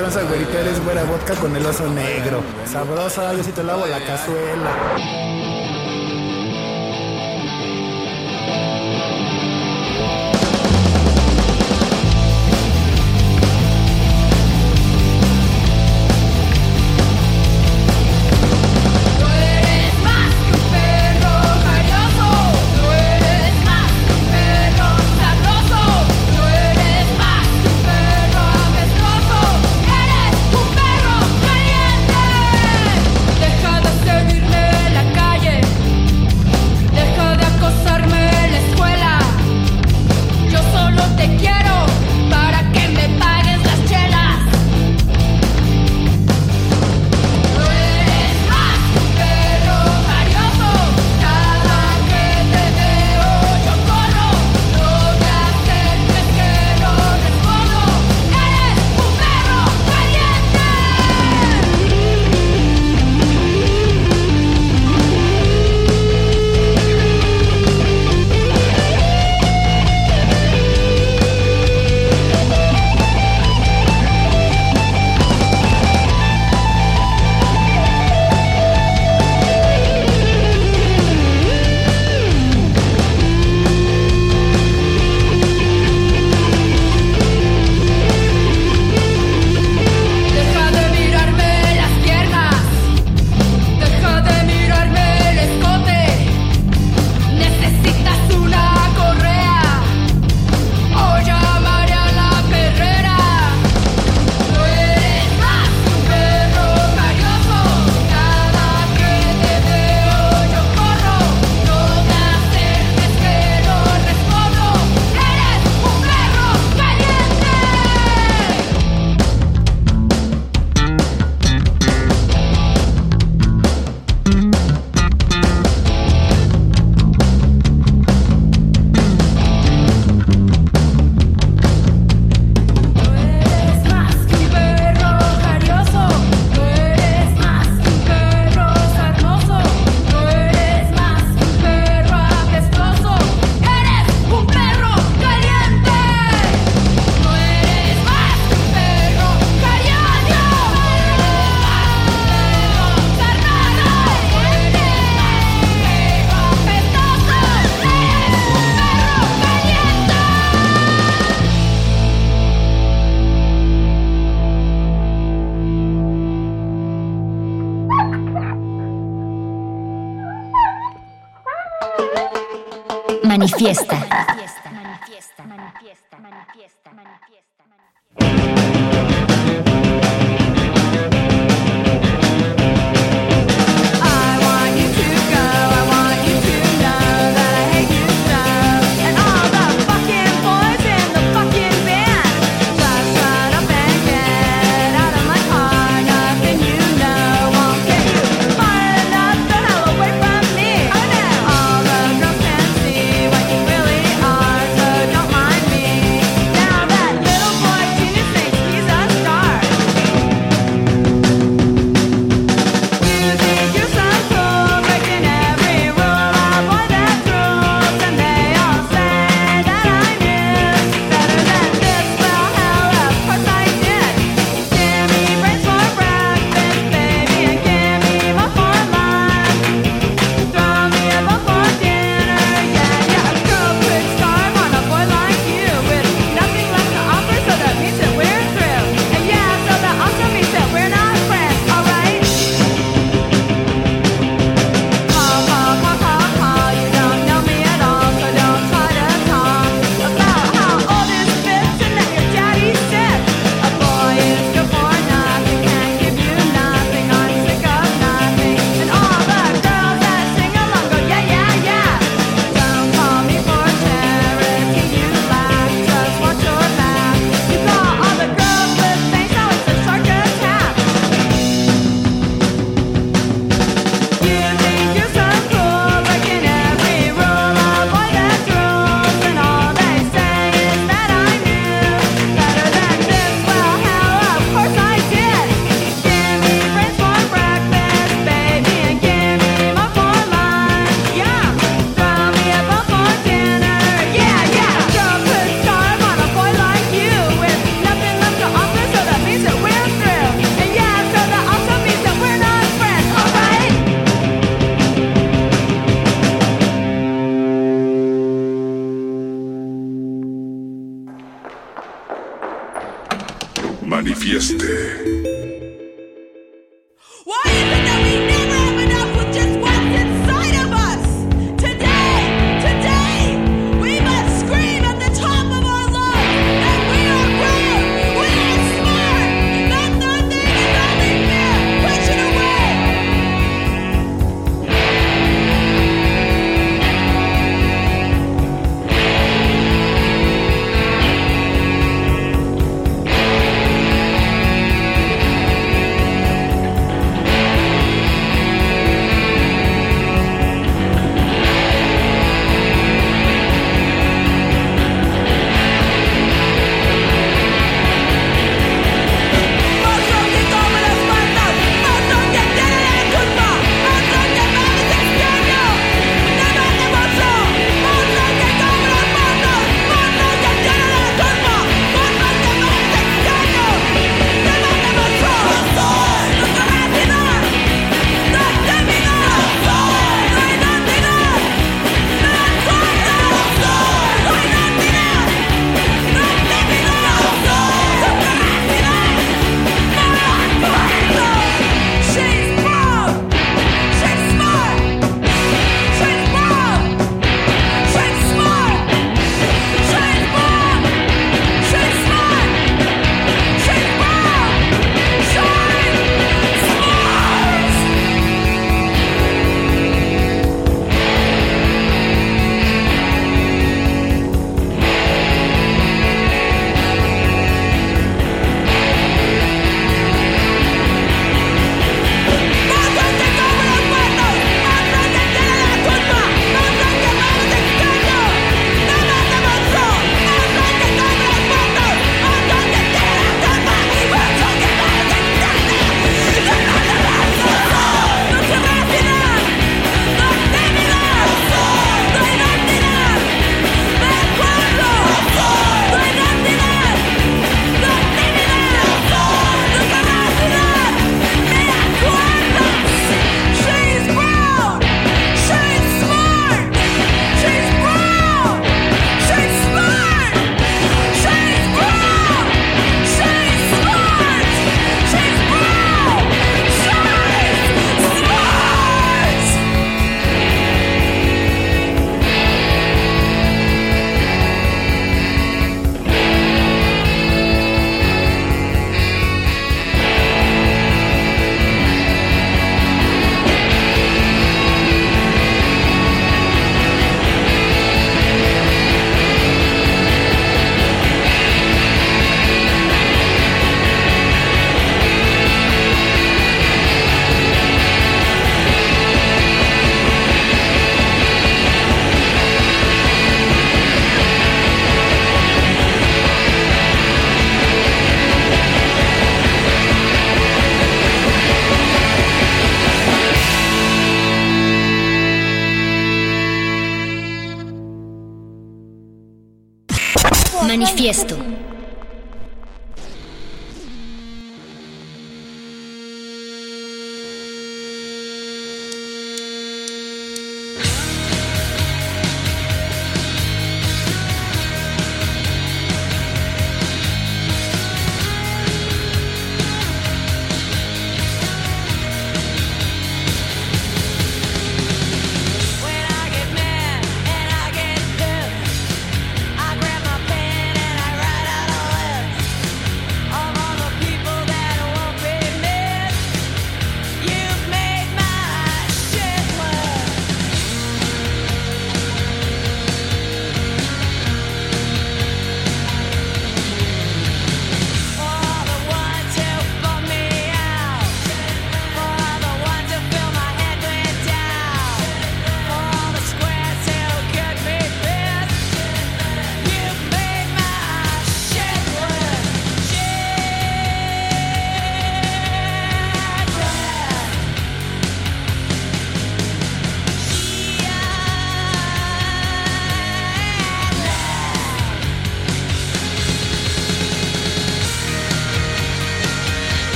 tranza, güerita, eres güera vodka con el oso negro. Sabrosa, yo sí te lavo la cazuela.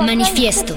Manifiesto.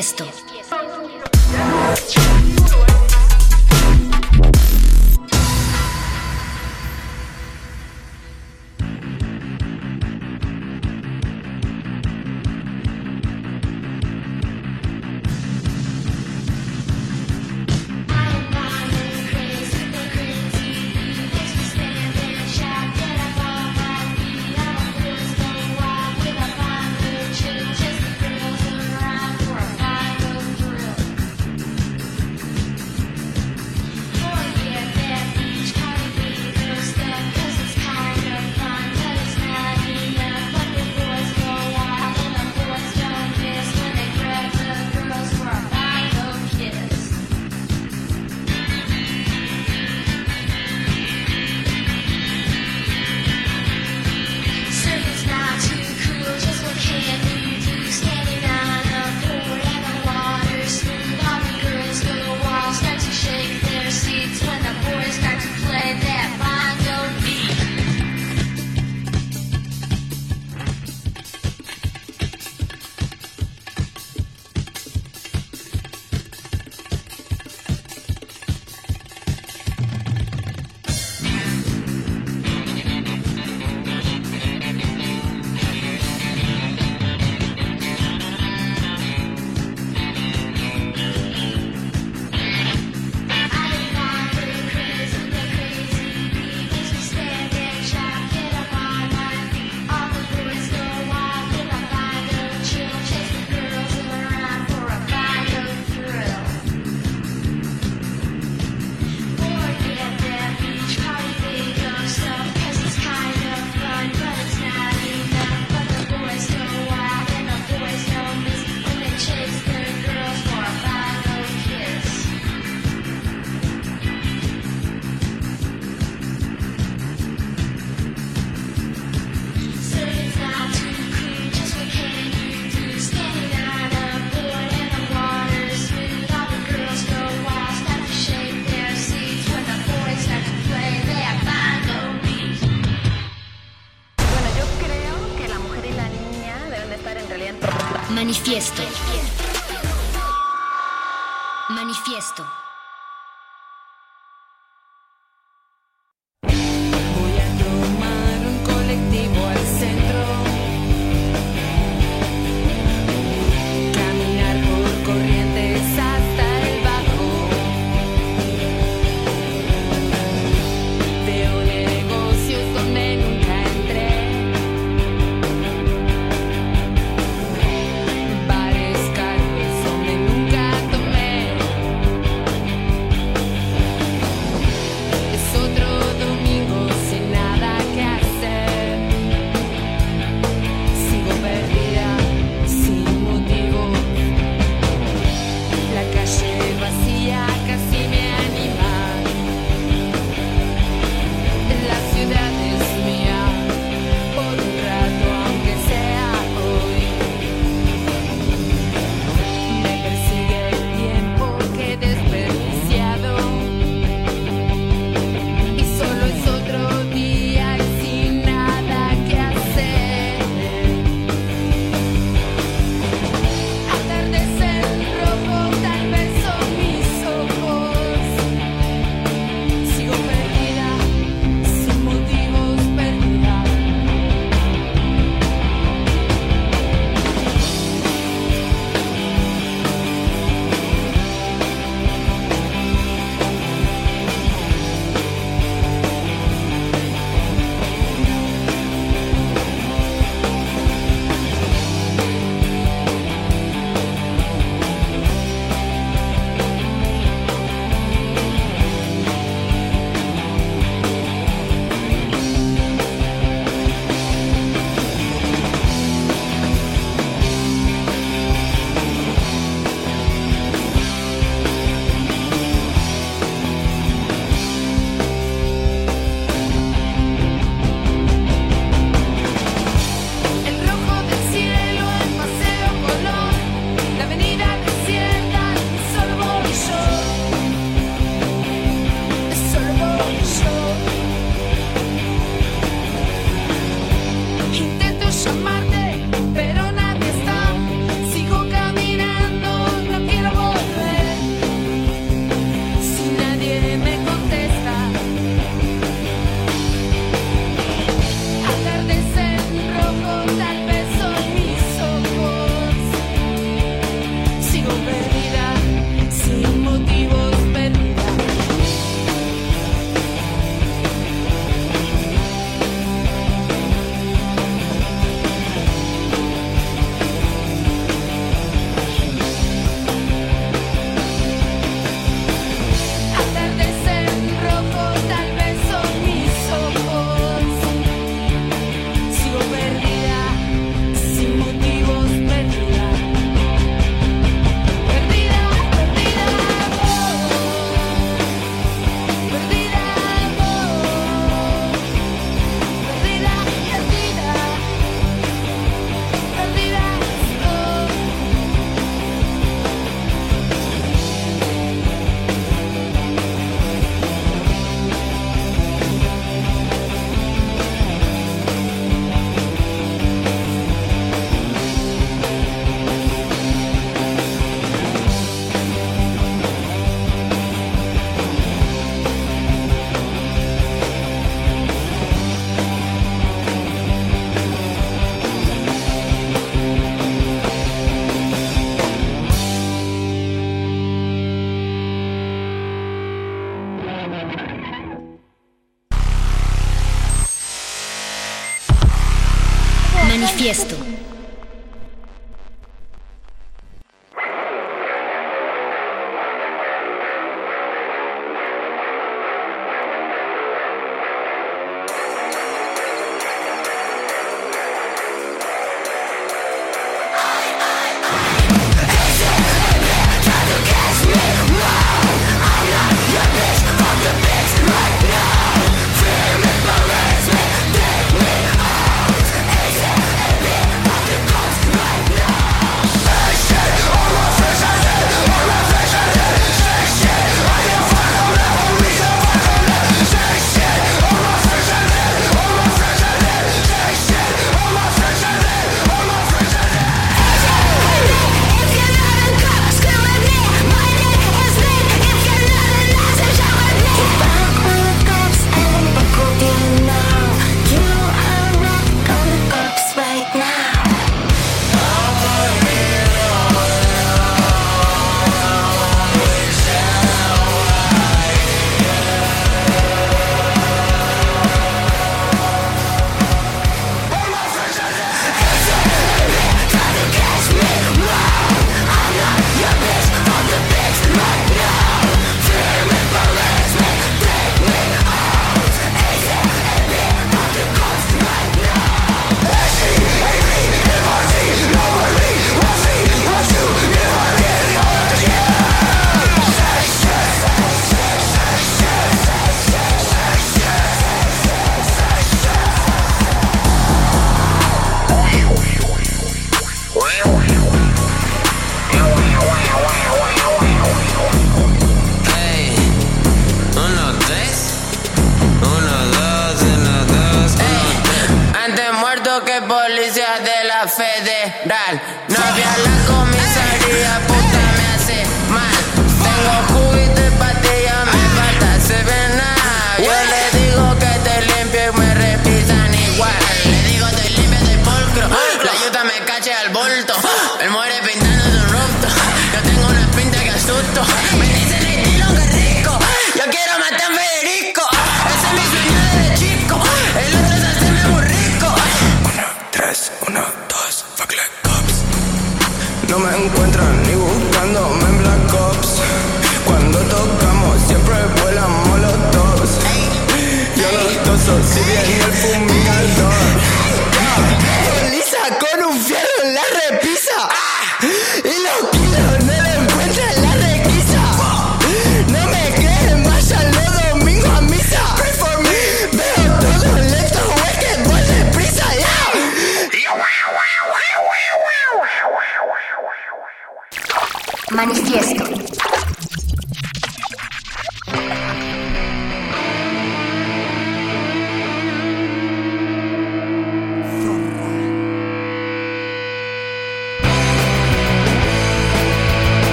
Manifiesto.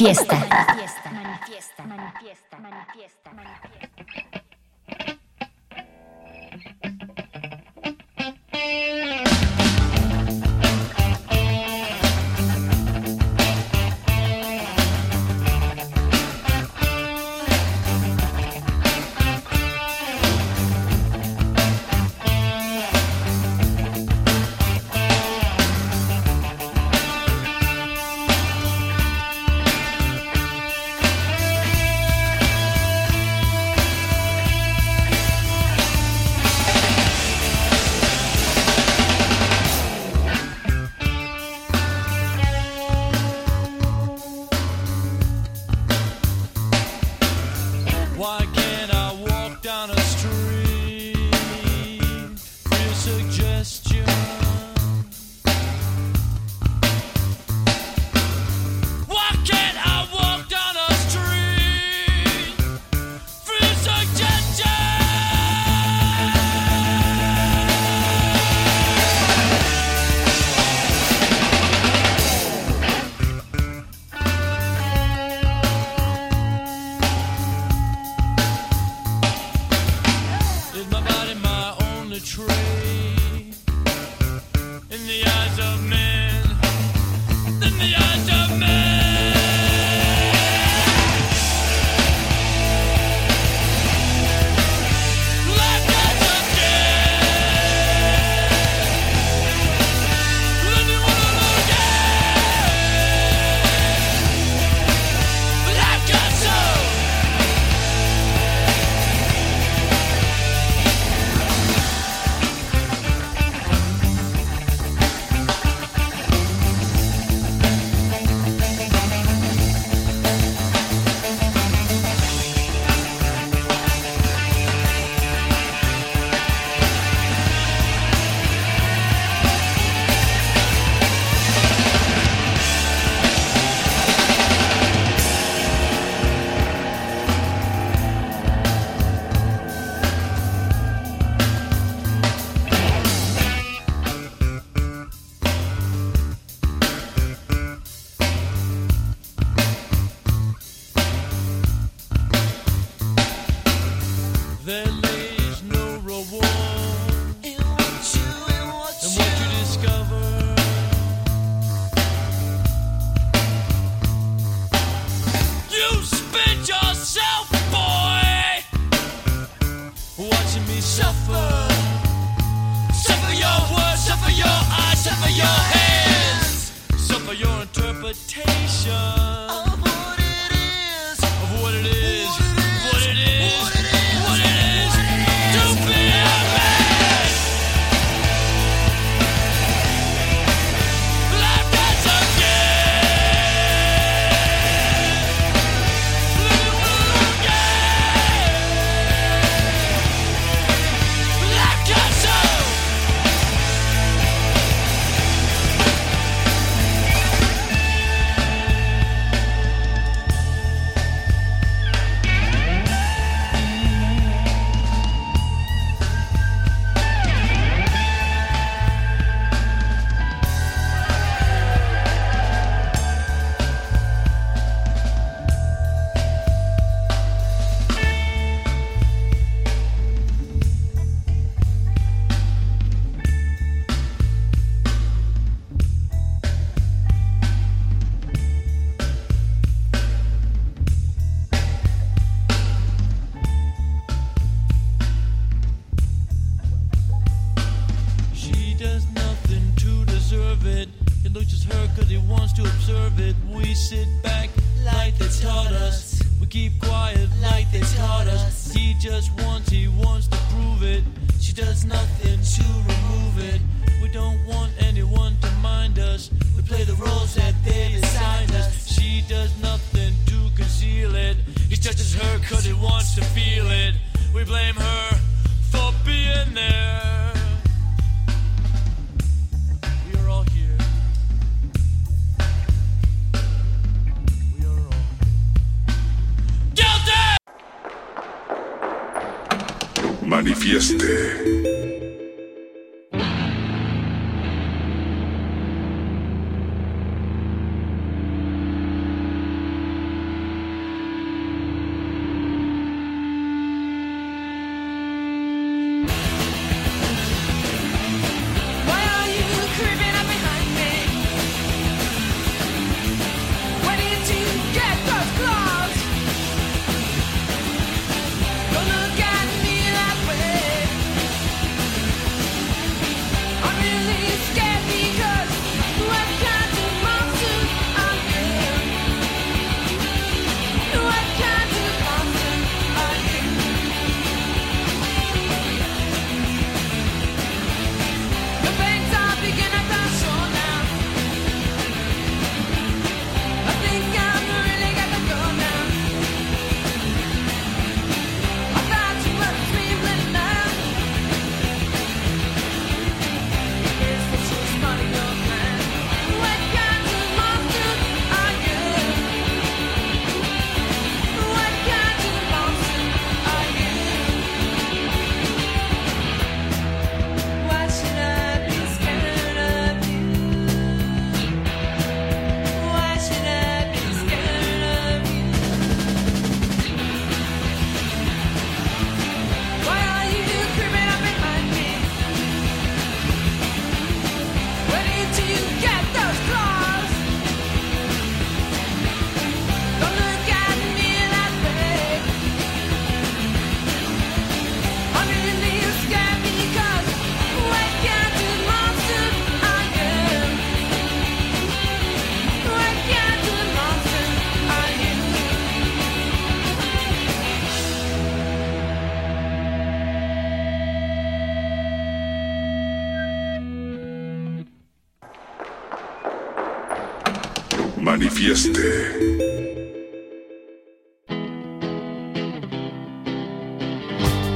Manifiesta.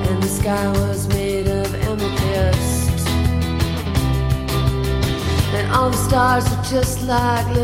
And the sky was made of amethyst, and all the stars were just like.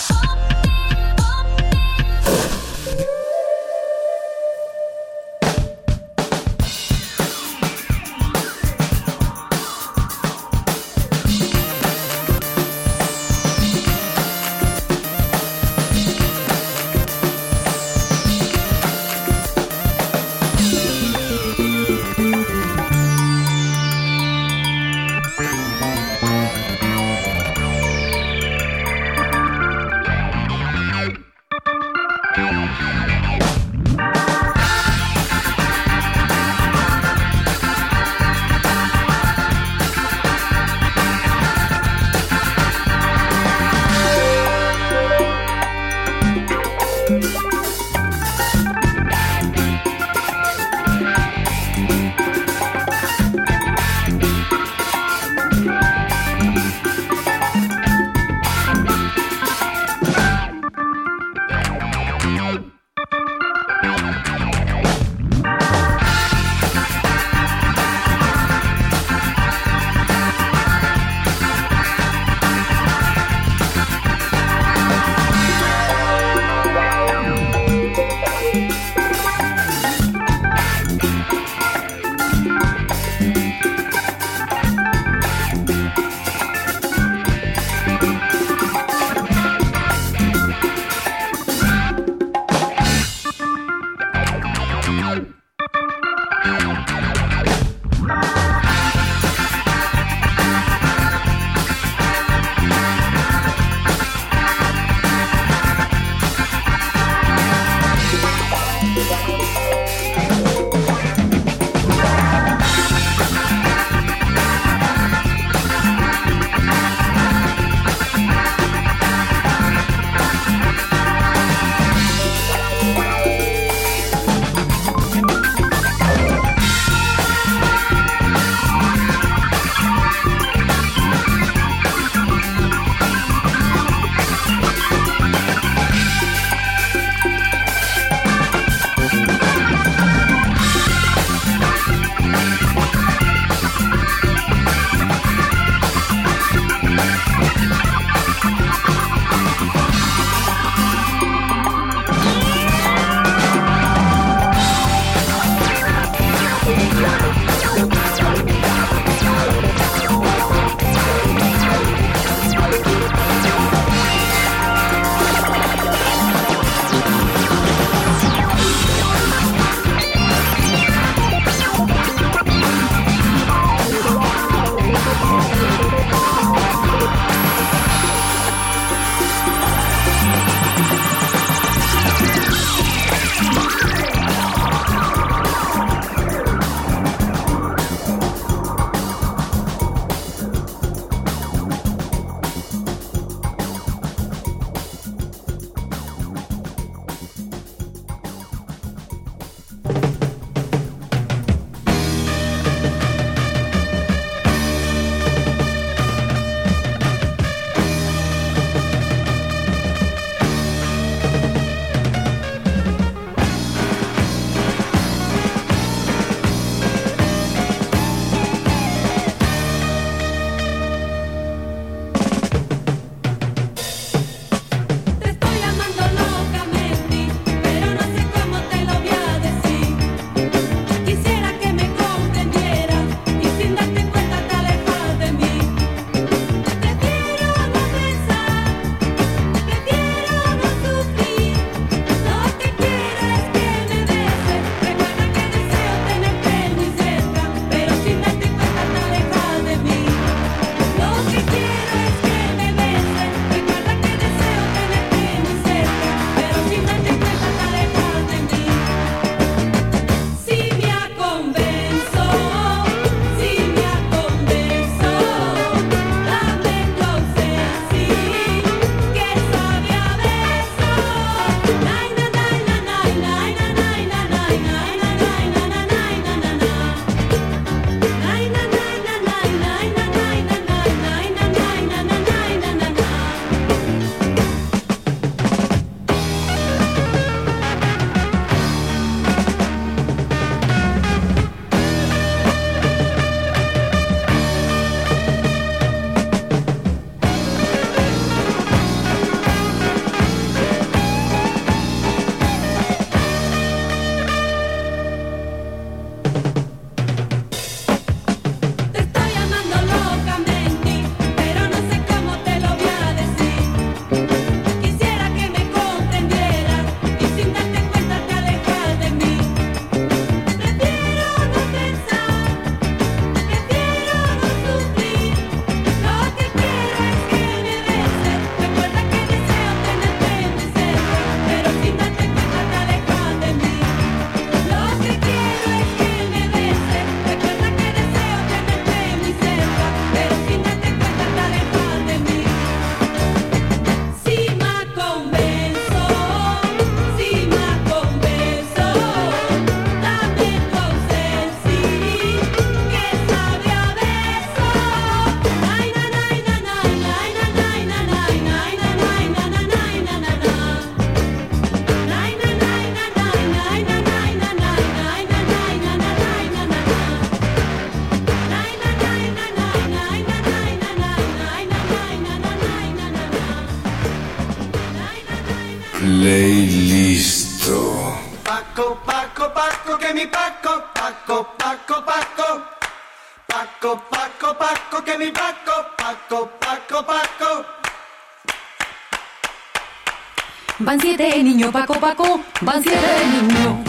Niños, Paco, Paco, van siete niños.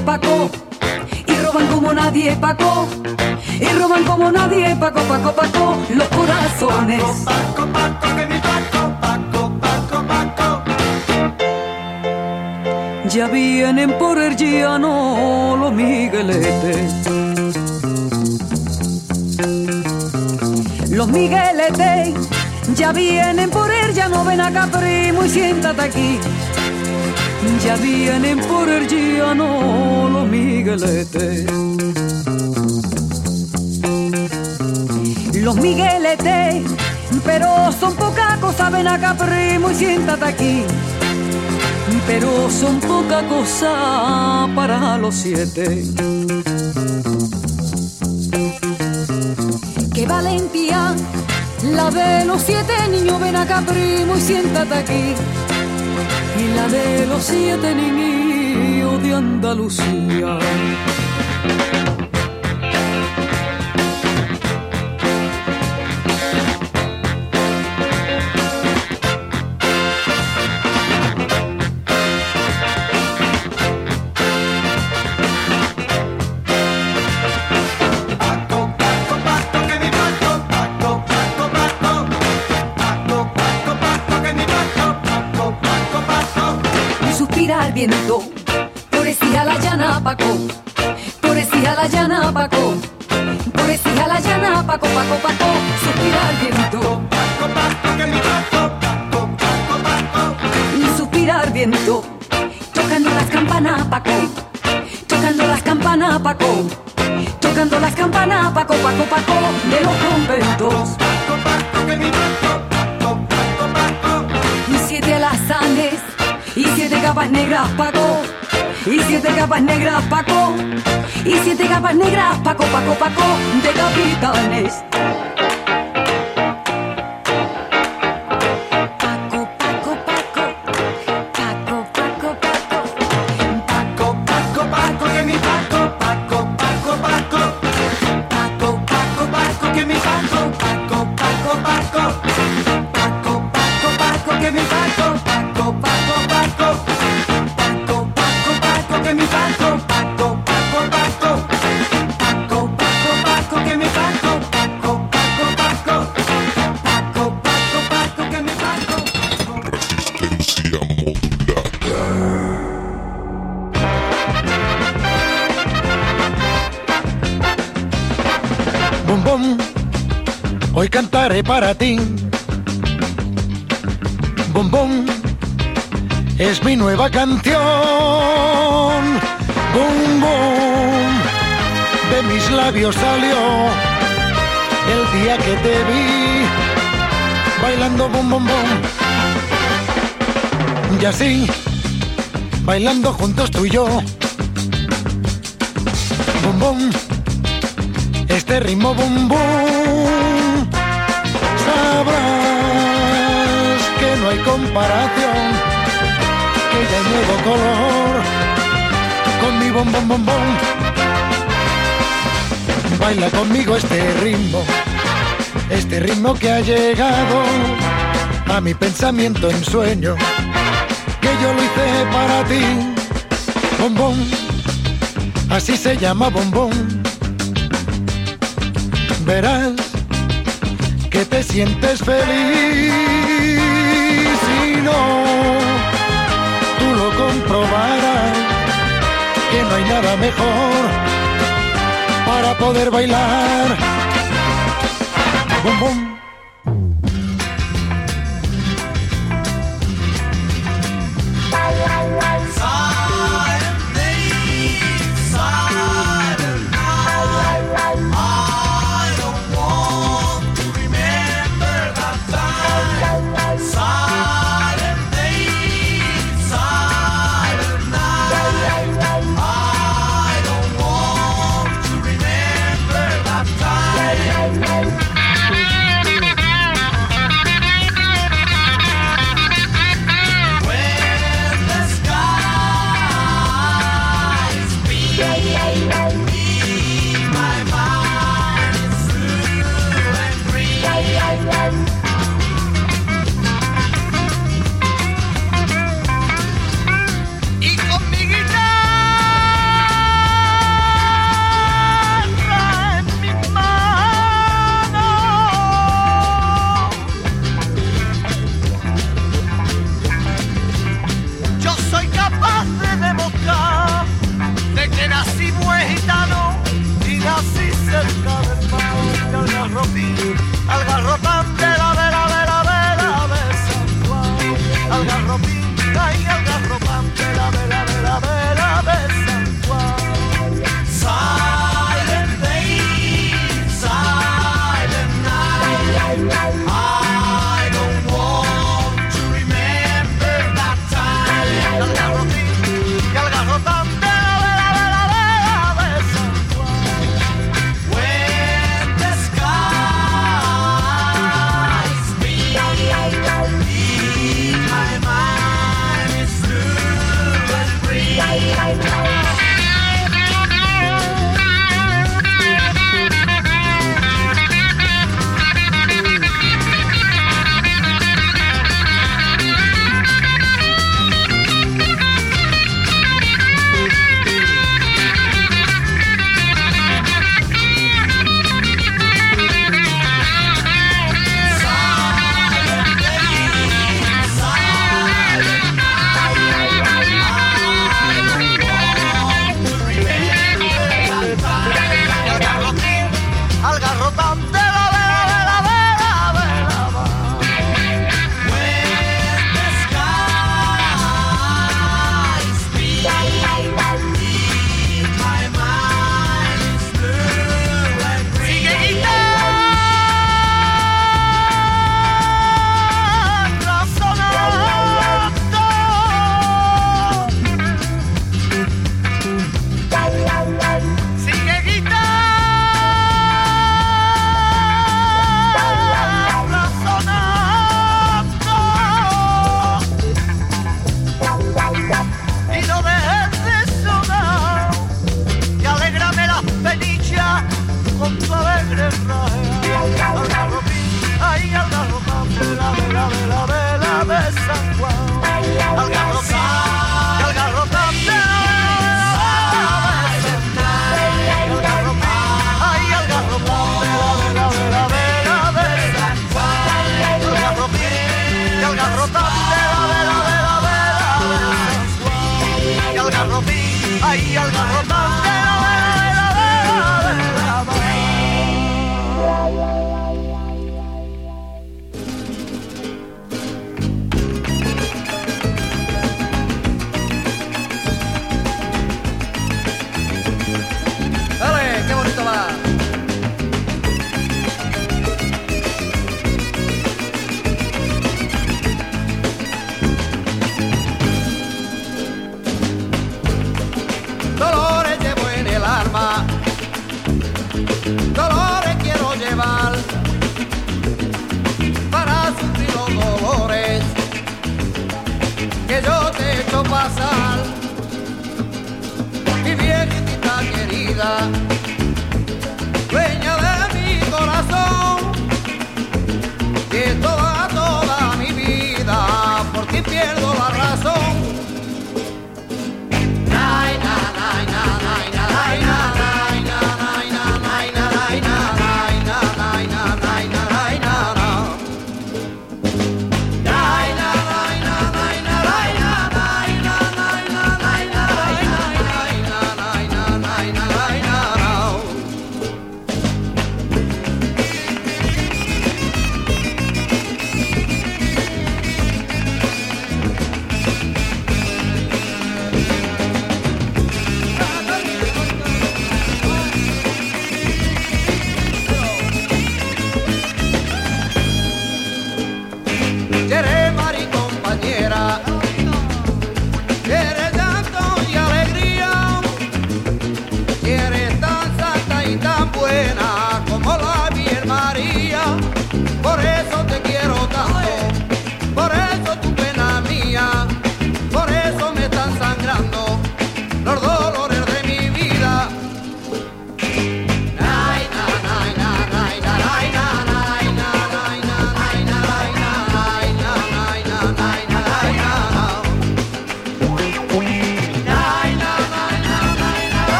Nadie, Paco. Y roban como nadie, Paco. Y roban como nadie, Paco, Paco, Paco, los corazones. Ya vienen por el llano los migueletes. Los migueletes ya vienen por el llano, ven acá primo y siéntate aquí. Ya vienen por el llano los migueletes. Los migueletes, pero son poca cosa, ven acá primo y siéntate aquí. Pero son poca cosa para los siete. Qué valentía, la de los siete niños, ven acá primo y siéntate aquí. De los siete niños de Andalucía. Viento. Pobrecilla la llana, Paco. Pobrecilla la llana, Paco. Pobrecilla la llana, Paco, Paco, Paco. Suspira al viento. Y suspira al viento. Tocando las campanas, Paco. Tocando las campanas, Paco. Tocando las campanas, Paco, Paco, Paco. De los conventos. Y siete alazanes siete capas negras, Paco. Y siete capas negras, Paco. Y siete capas negras, Paco, Paco, Paco, de capitanes. Para ti. Bum, es mi nueva canción. Bum, de mis labios salió el día que te vi bailando bum bum. Y así, bailando juntos tú y yo. Bum este ritmo bum sabrás que no hay comparación que ya hay nuevo color con mi bom bom bom bom. Baila conmigo este ritmo este ritmo que ha llegado a mi pensamiento en sueño que yo lo hice para ti. Bom bom así se llama bom bom. Verás que te sientes feliz. Si no tú lo comprobarás que no hay nada mejor para poder bailar. Bum bum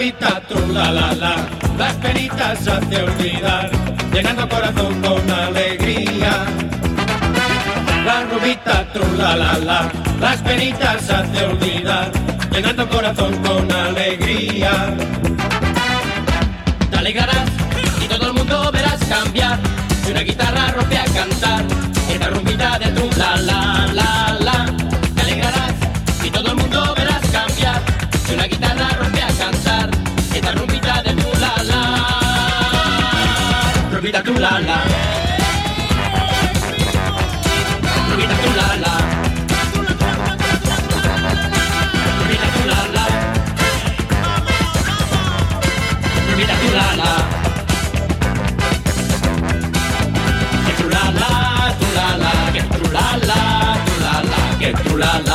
vida, tru la la la, las penitas hace olvidar, llenando corazón con alegría. La rubita, tru la la la, las penitas hace olvidar, llenando corazón con alegría. Dale ganas y todo el mundo verás cambiar, si una guitarra rompe a cantar Vida tu la la. Vida tu la la. Vida tu la la. Get tu la la, get tu la la, get tu la la.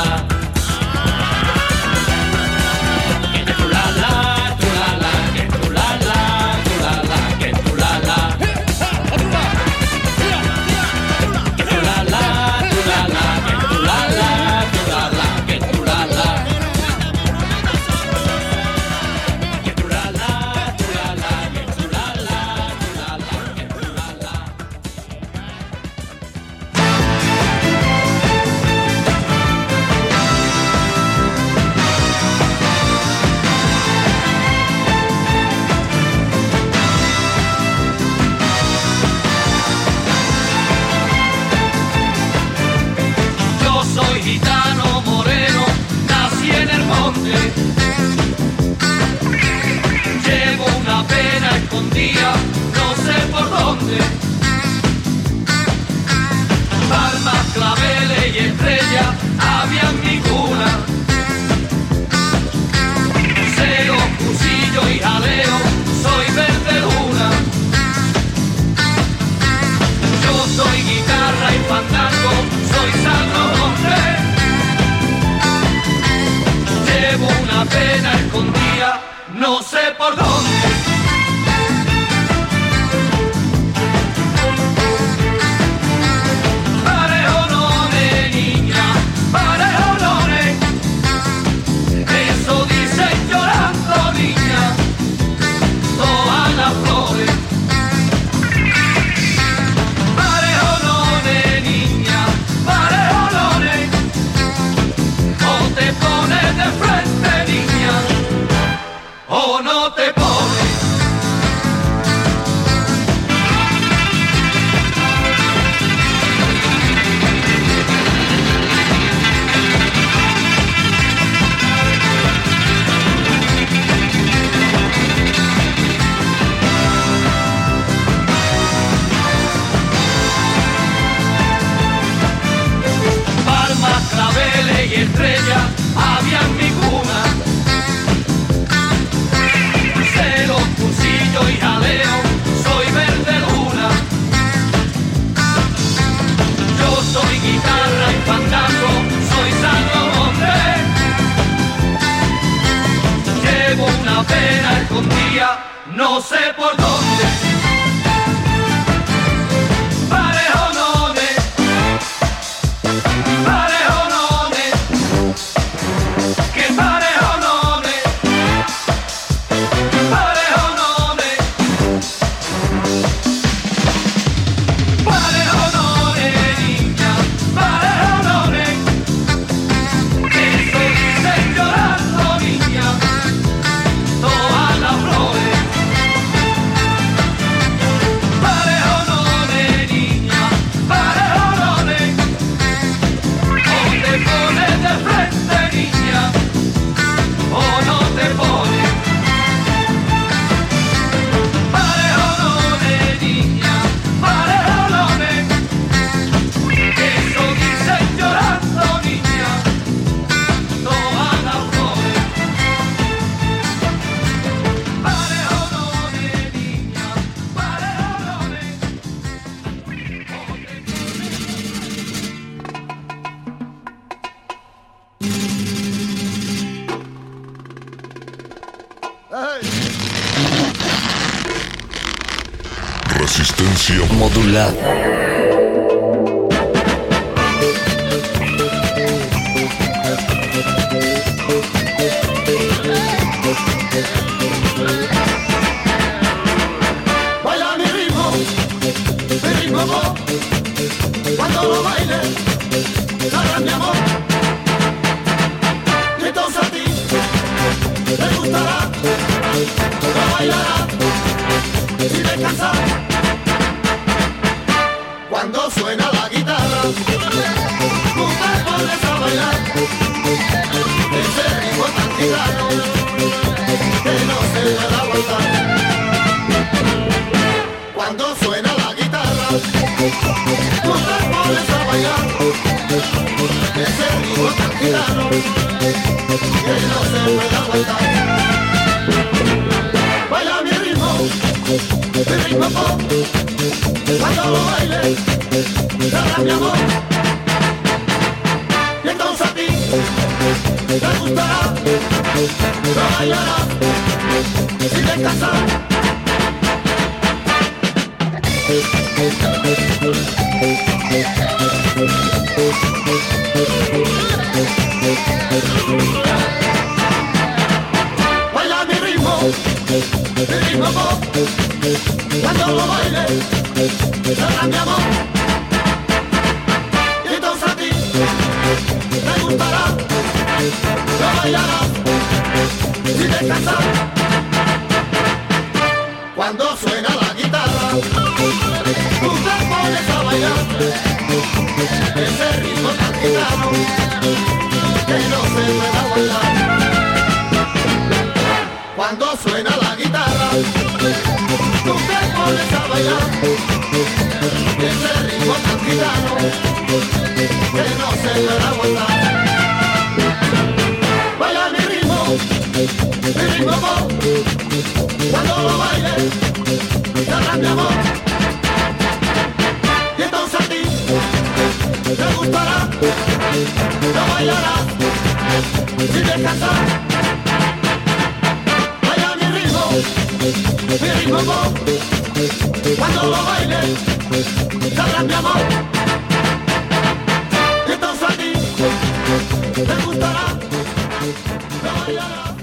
Cuando suena la guitarra, te pones a bailar. Ese ritmo tan gitano que no se puede aguantar. Cuando suena la guitarra, te pones a bailar. Ese ritmo tan gitano que no se puede aguantar. Baila Cuando lo bailes, sabrás mi amor. Y entonces a ti te gustará, lo bailarás sin descansar. Baila mi ritmo, mi ritmo. Cuando lo baile, sabrás mi amor. Y entonces a ti te gustará, lo bailarás sin descansar. Cuando suena la guitarra, tú te pones a bailar. Ese ritmo tan gitano que no se puede aguantar. Cuando suena la guitarra, tú te pones a bailar. Gitano que no se puede aguantar. Baila mi ritmo, mi ritmo pop. Cuando lo bailes, sabrás mi amor. Y entonces a ti te gustará, lo bailarás sin descansar. Baila mi ritmo, mi ritmo pop. Cuando lo bailes, sabrás mi amor. Y entonces a ti te gustará, lo bailarás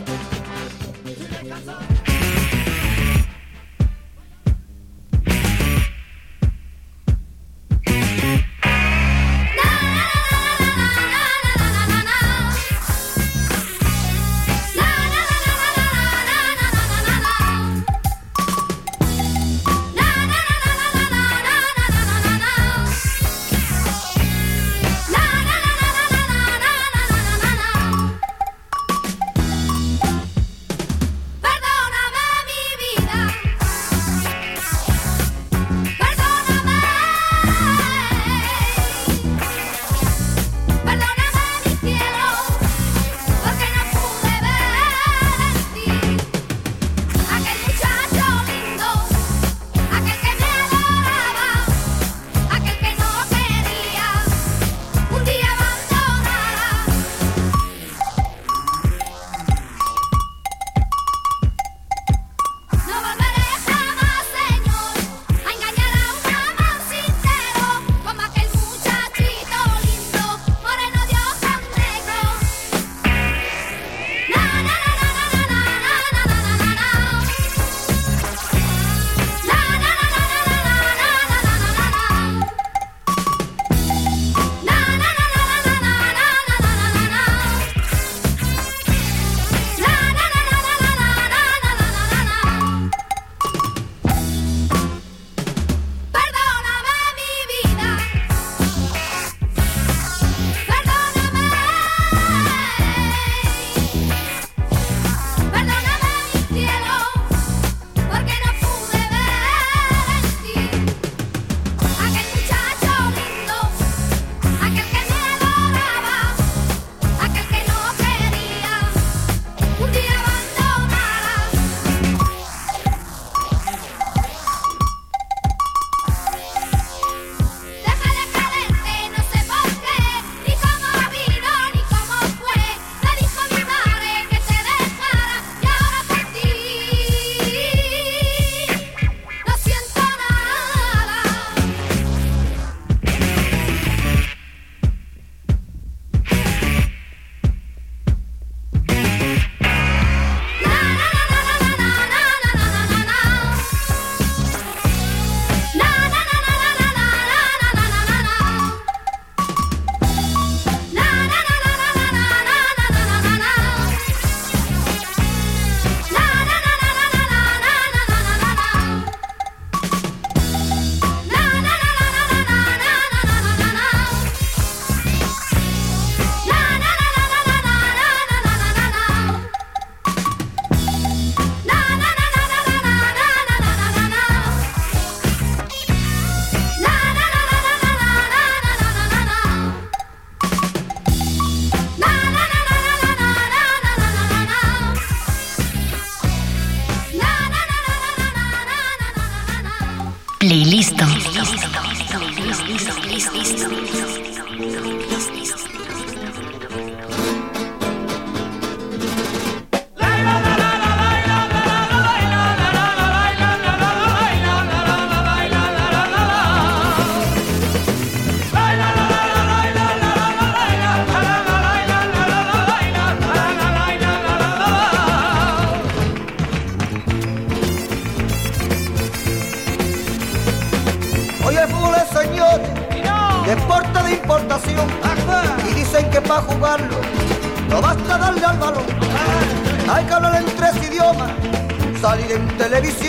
Playlist. Playlist.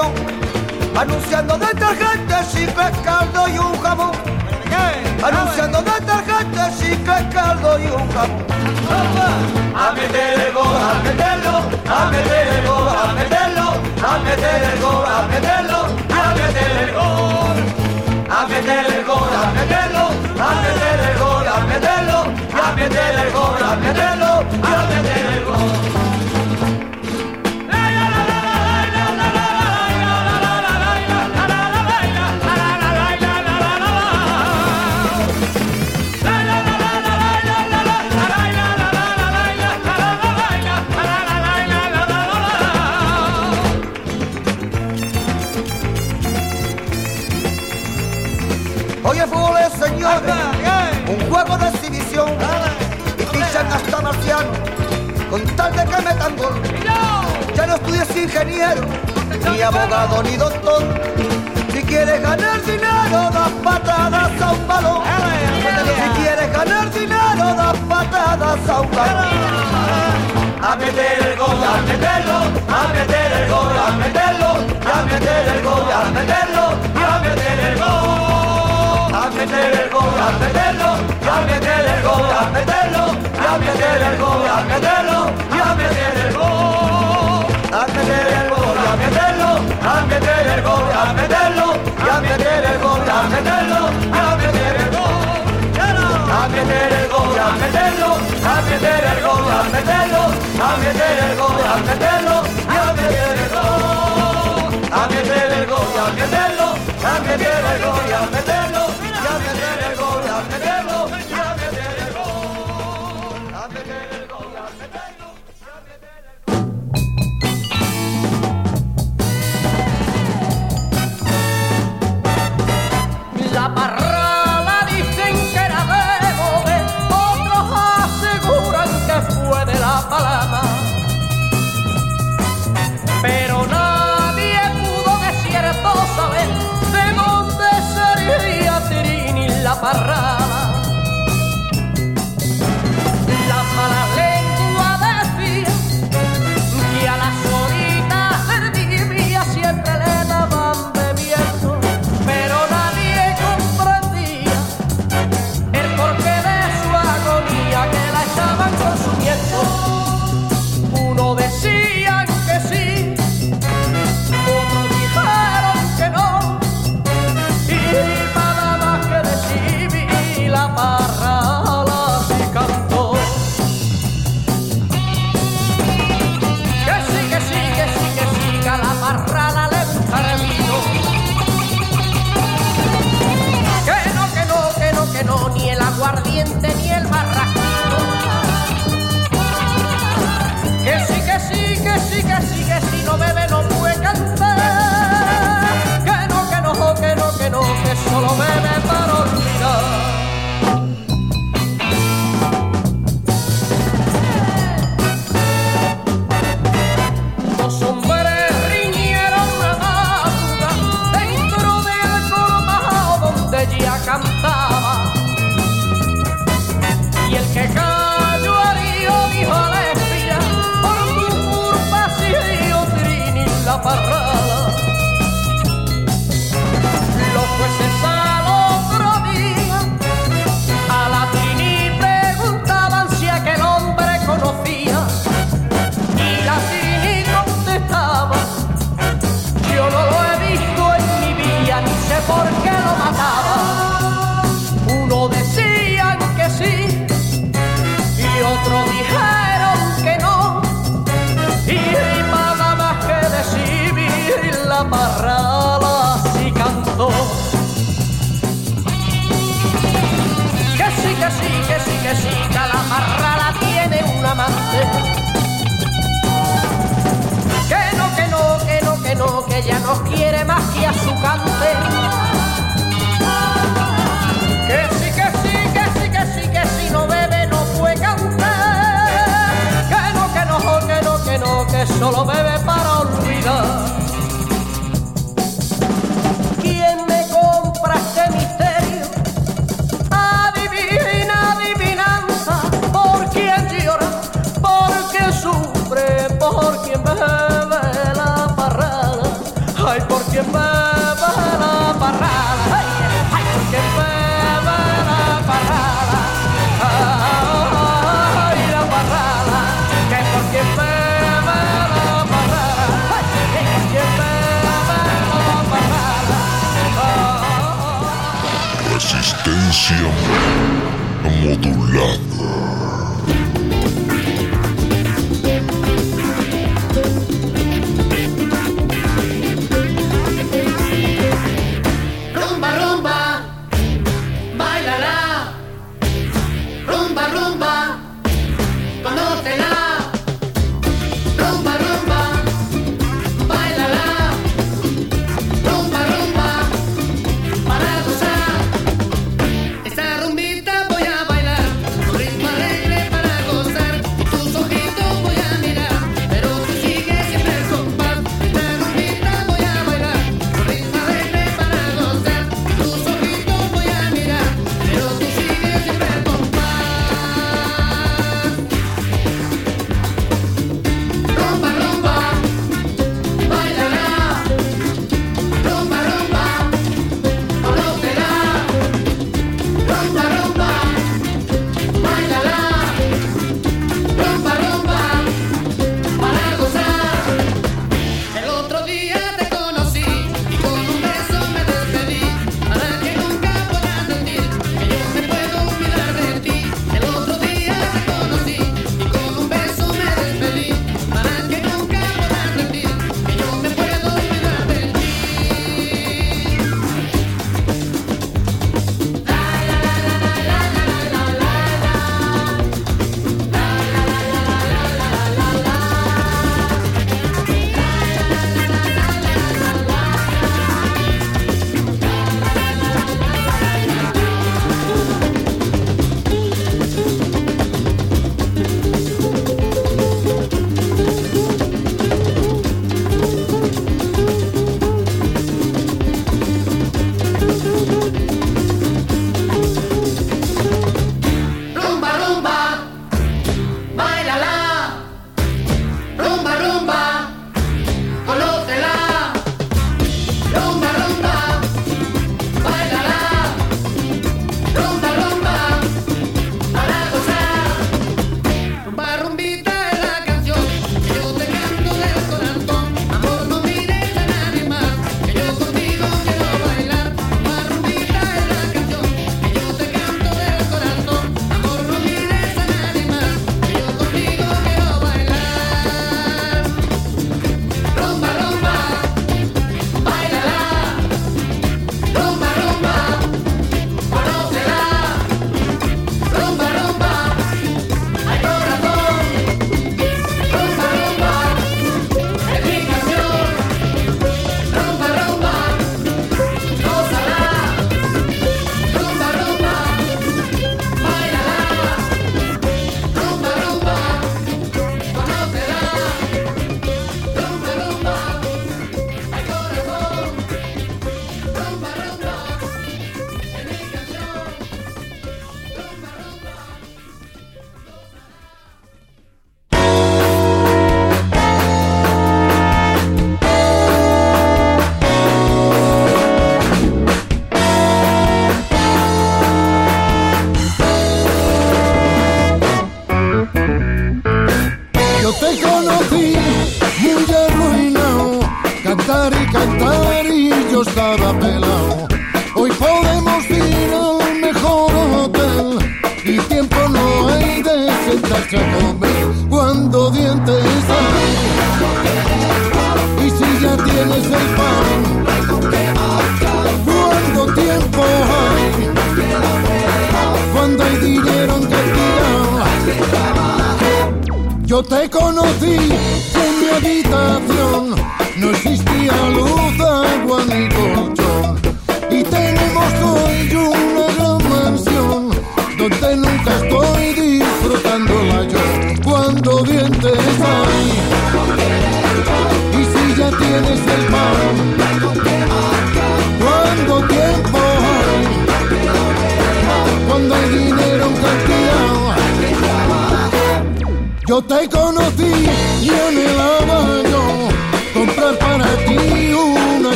Televisión, anunciando detergentes, chicles, caldo y un jamón. Anunciando detergentes, chicles, caldo y un jamón. A meter el gol, a meterlo, a meter el gol, a meterlo, a meter el gol, a meterlo, a meter el gol a meter el gol, a meterlo, a meter el gol, a meterlo, a meter el gol, a meterlo, a meter el gol. Con tal de que metan gol. Ya no estudies ingeniero, ni abogado, ni doctor. Si quieres ganar dinero, das patadas a un balón. Si quieres ganar dinero, das patadas a un balón. A meter el gol, a meterlo, a meter el gol, a meterlo, a meter el gol, a meterlo, a meter el gol meter el gol, a meterlo, a meter el gol, a meterlo, a meter el gol, a meterlo, a meter el gol, a meter el gol, a meterlo, a meter el gol, a meterlo, a meter el gol, a meterlo, el gol. A meter el gol, a meterlo, el gol, a meterlo, a meter el gol, a meterlo, a meter el gol. A meter el gol, a meterlo, a meter el gol, a meterlo,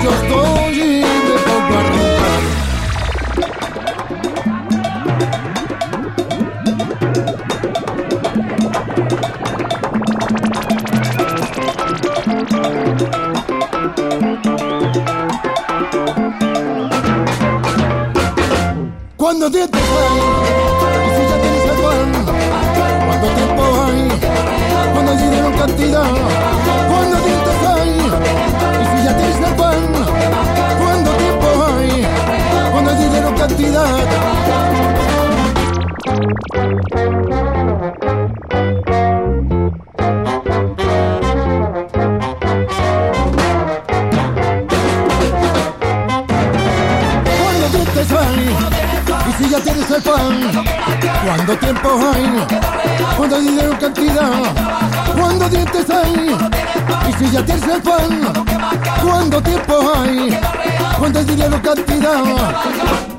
de outono. Cuando tú te sales, y si ya tienes el pan, cuando tiempo hay, cuando hay dinero cantidad cuando dientes hay y si ya tienes el pan cuando tiempo hay cuando hay dinero cantidad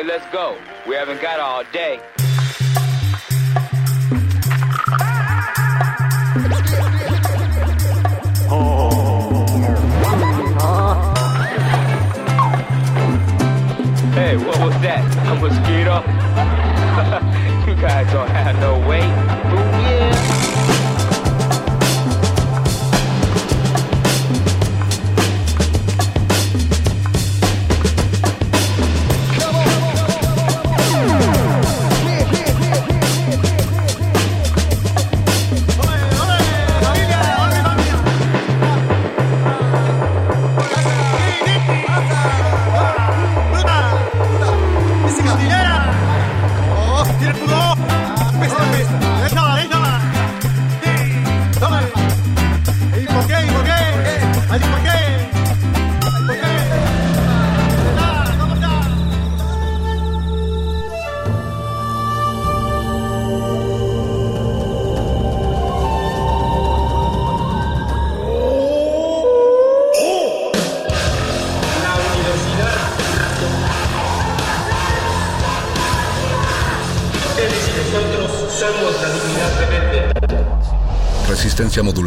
Okay, let's go. We haven't got all day. Hey, what was that? A mosquito? you guys are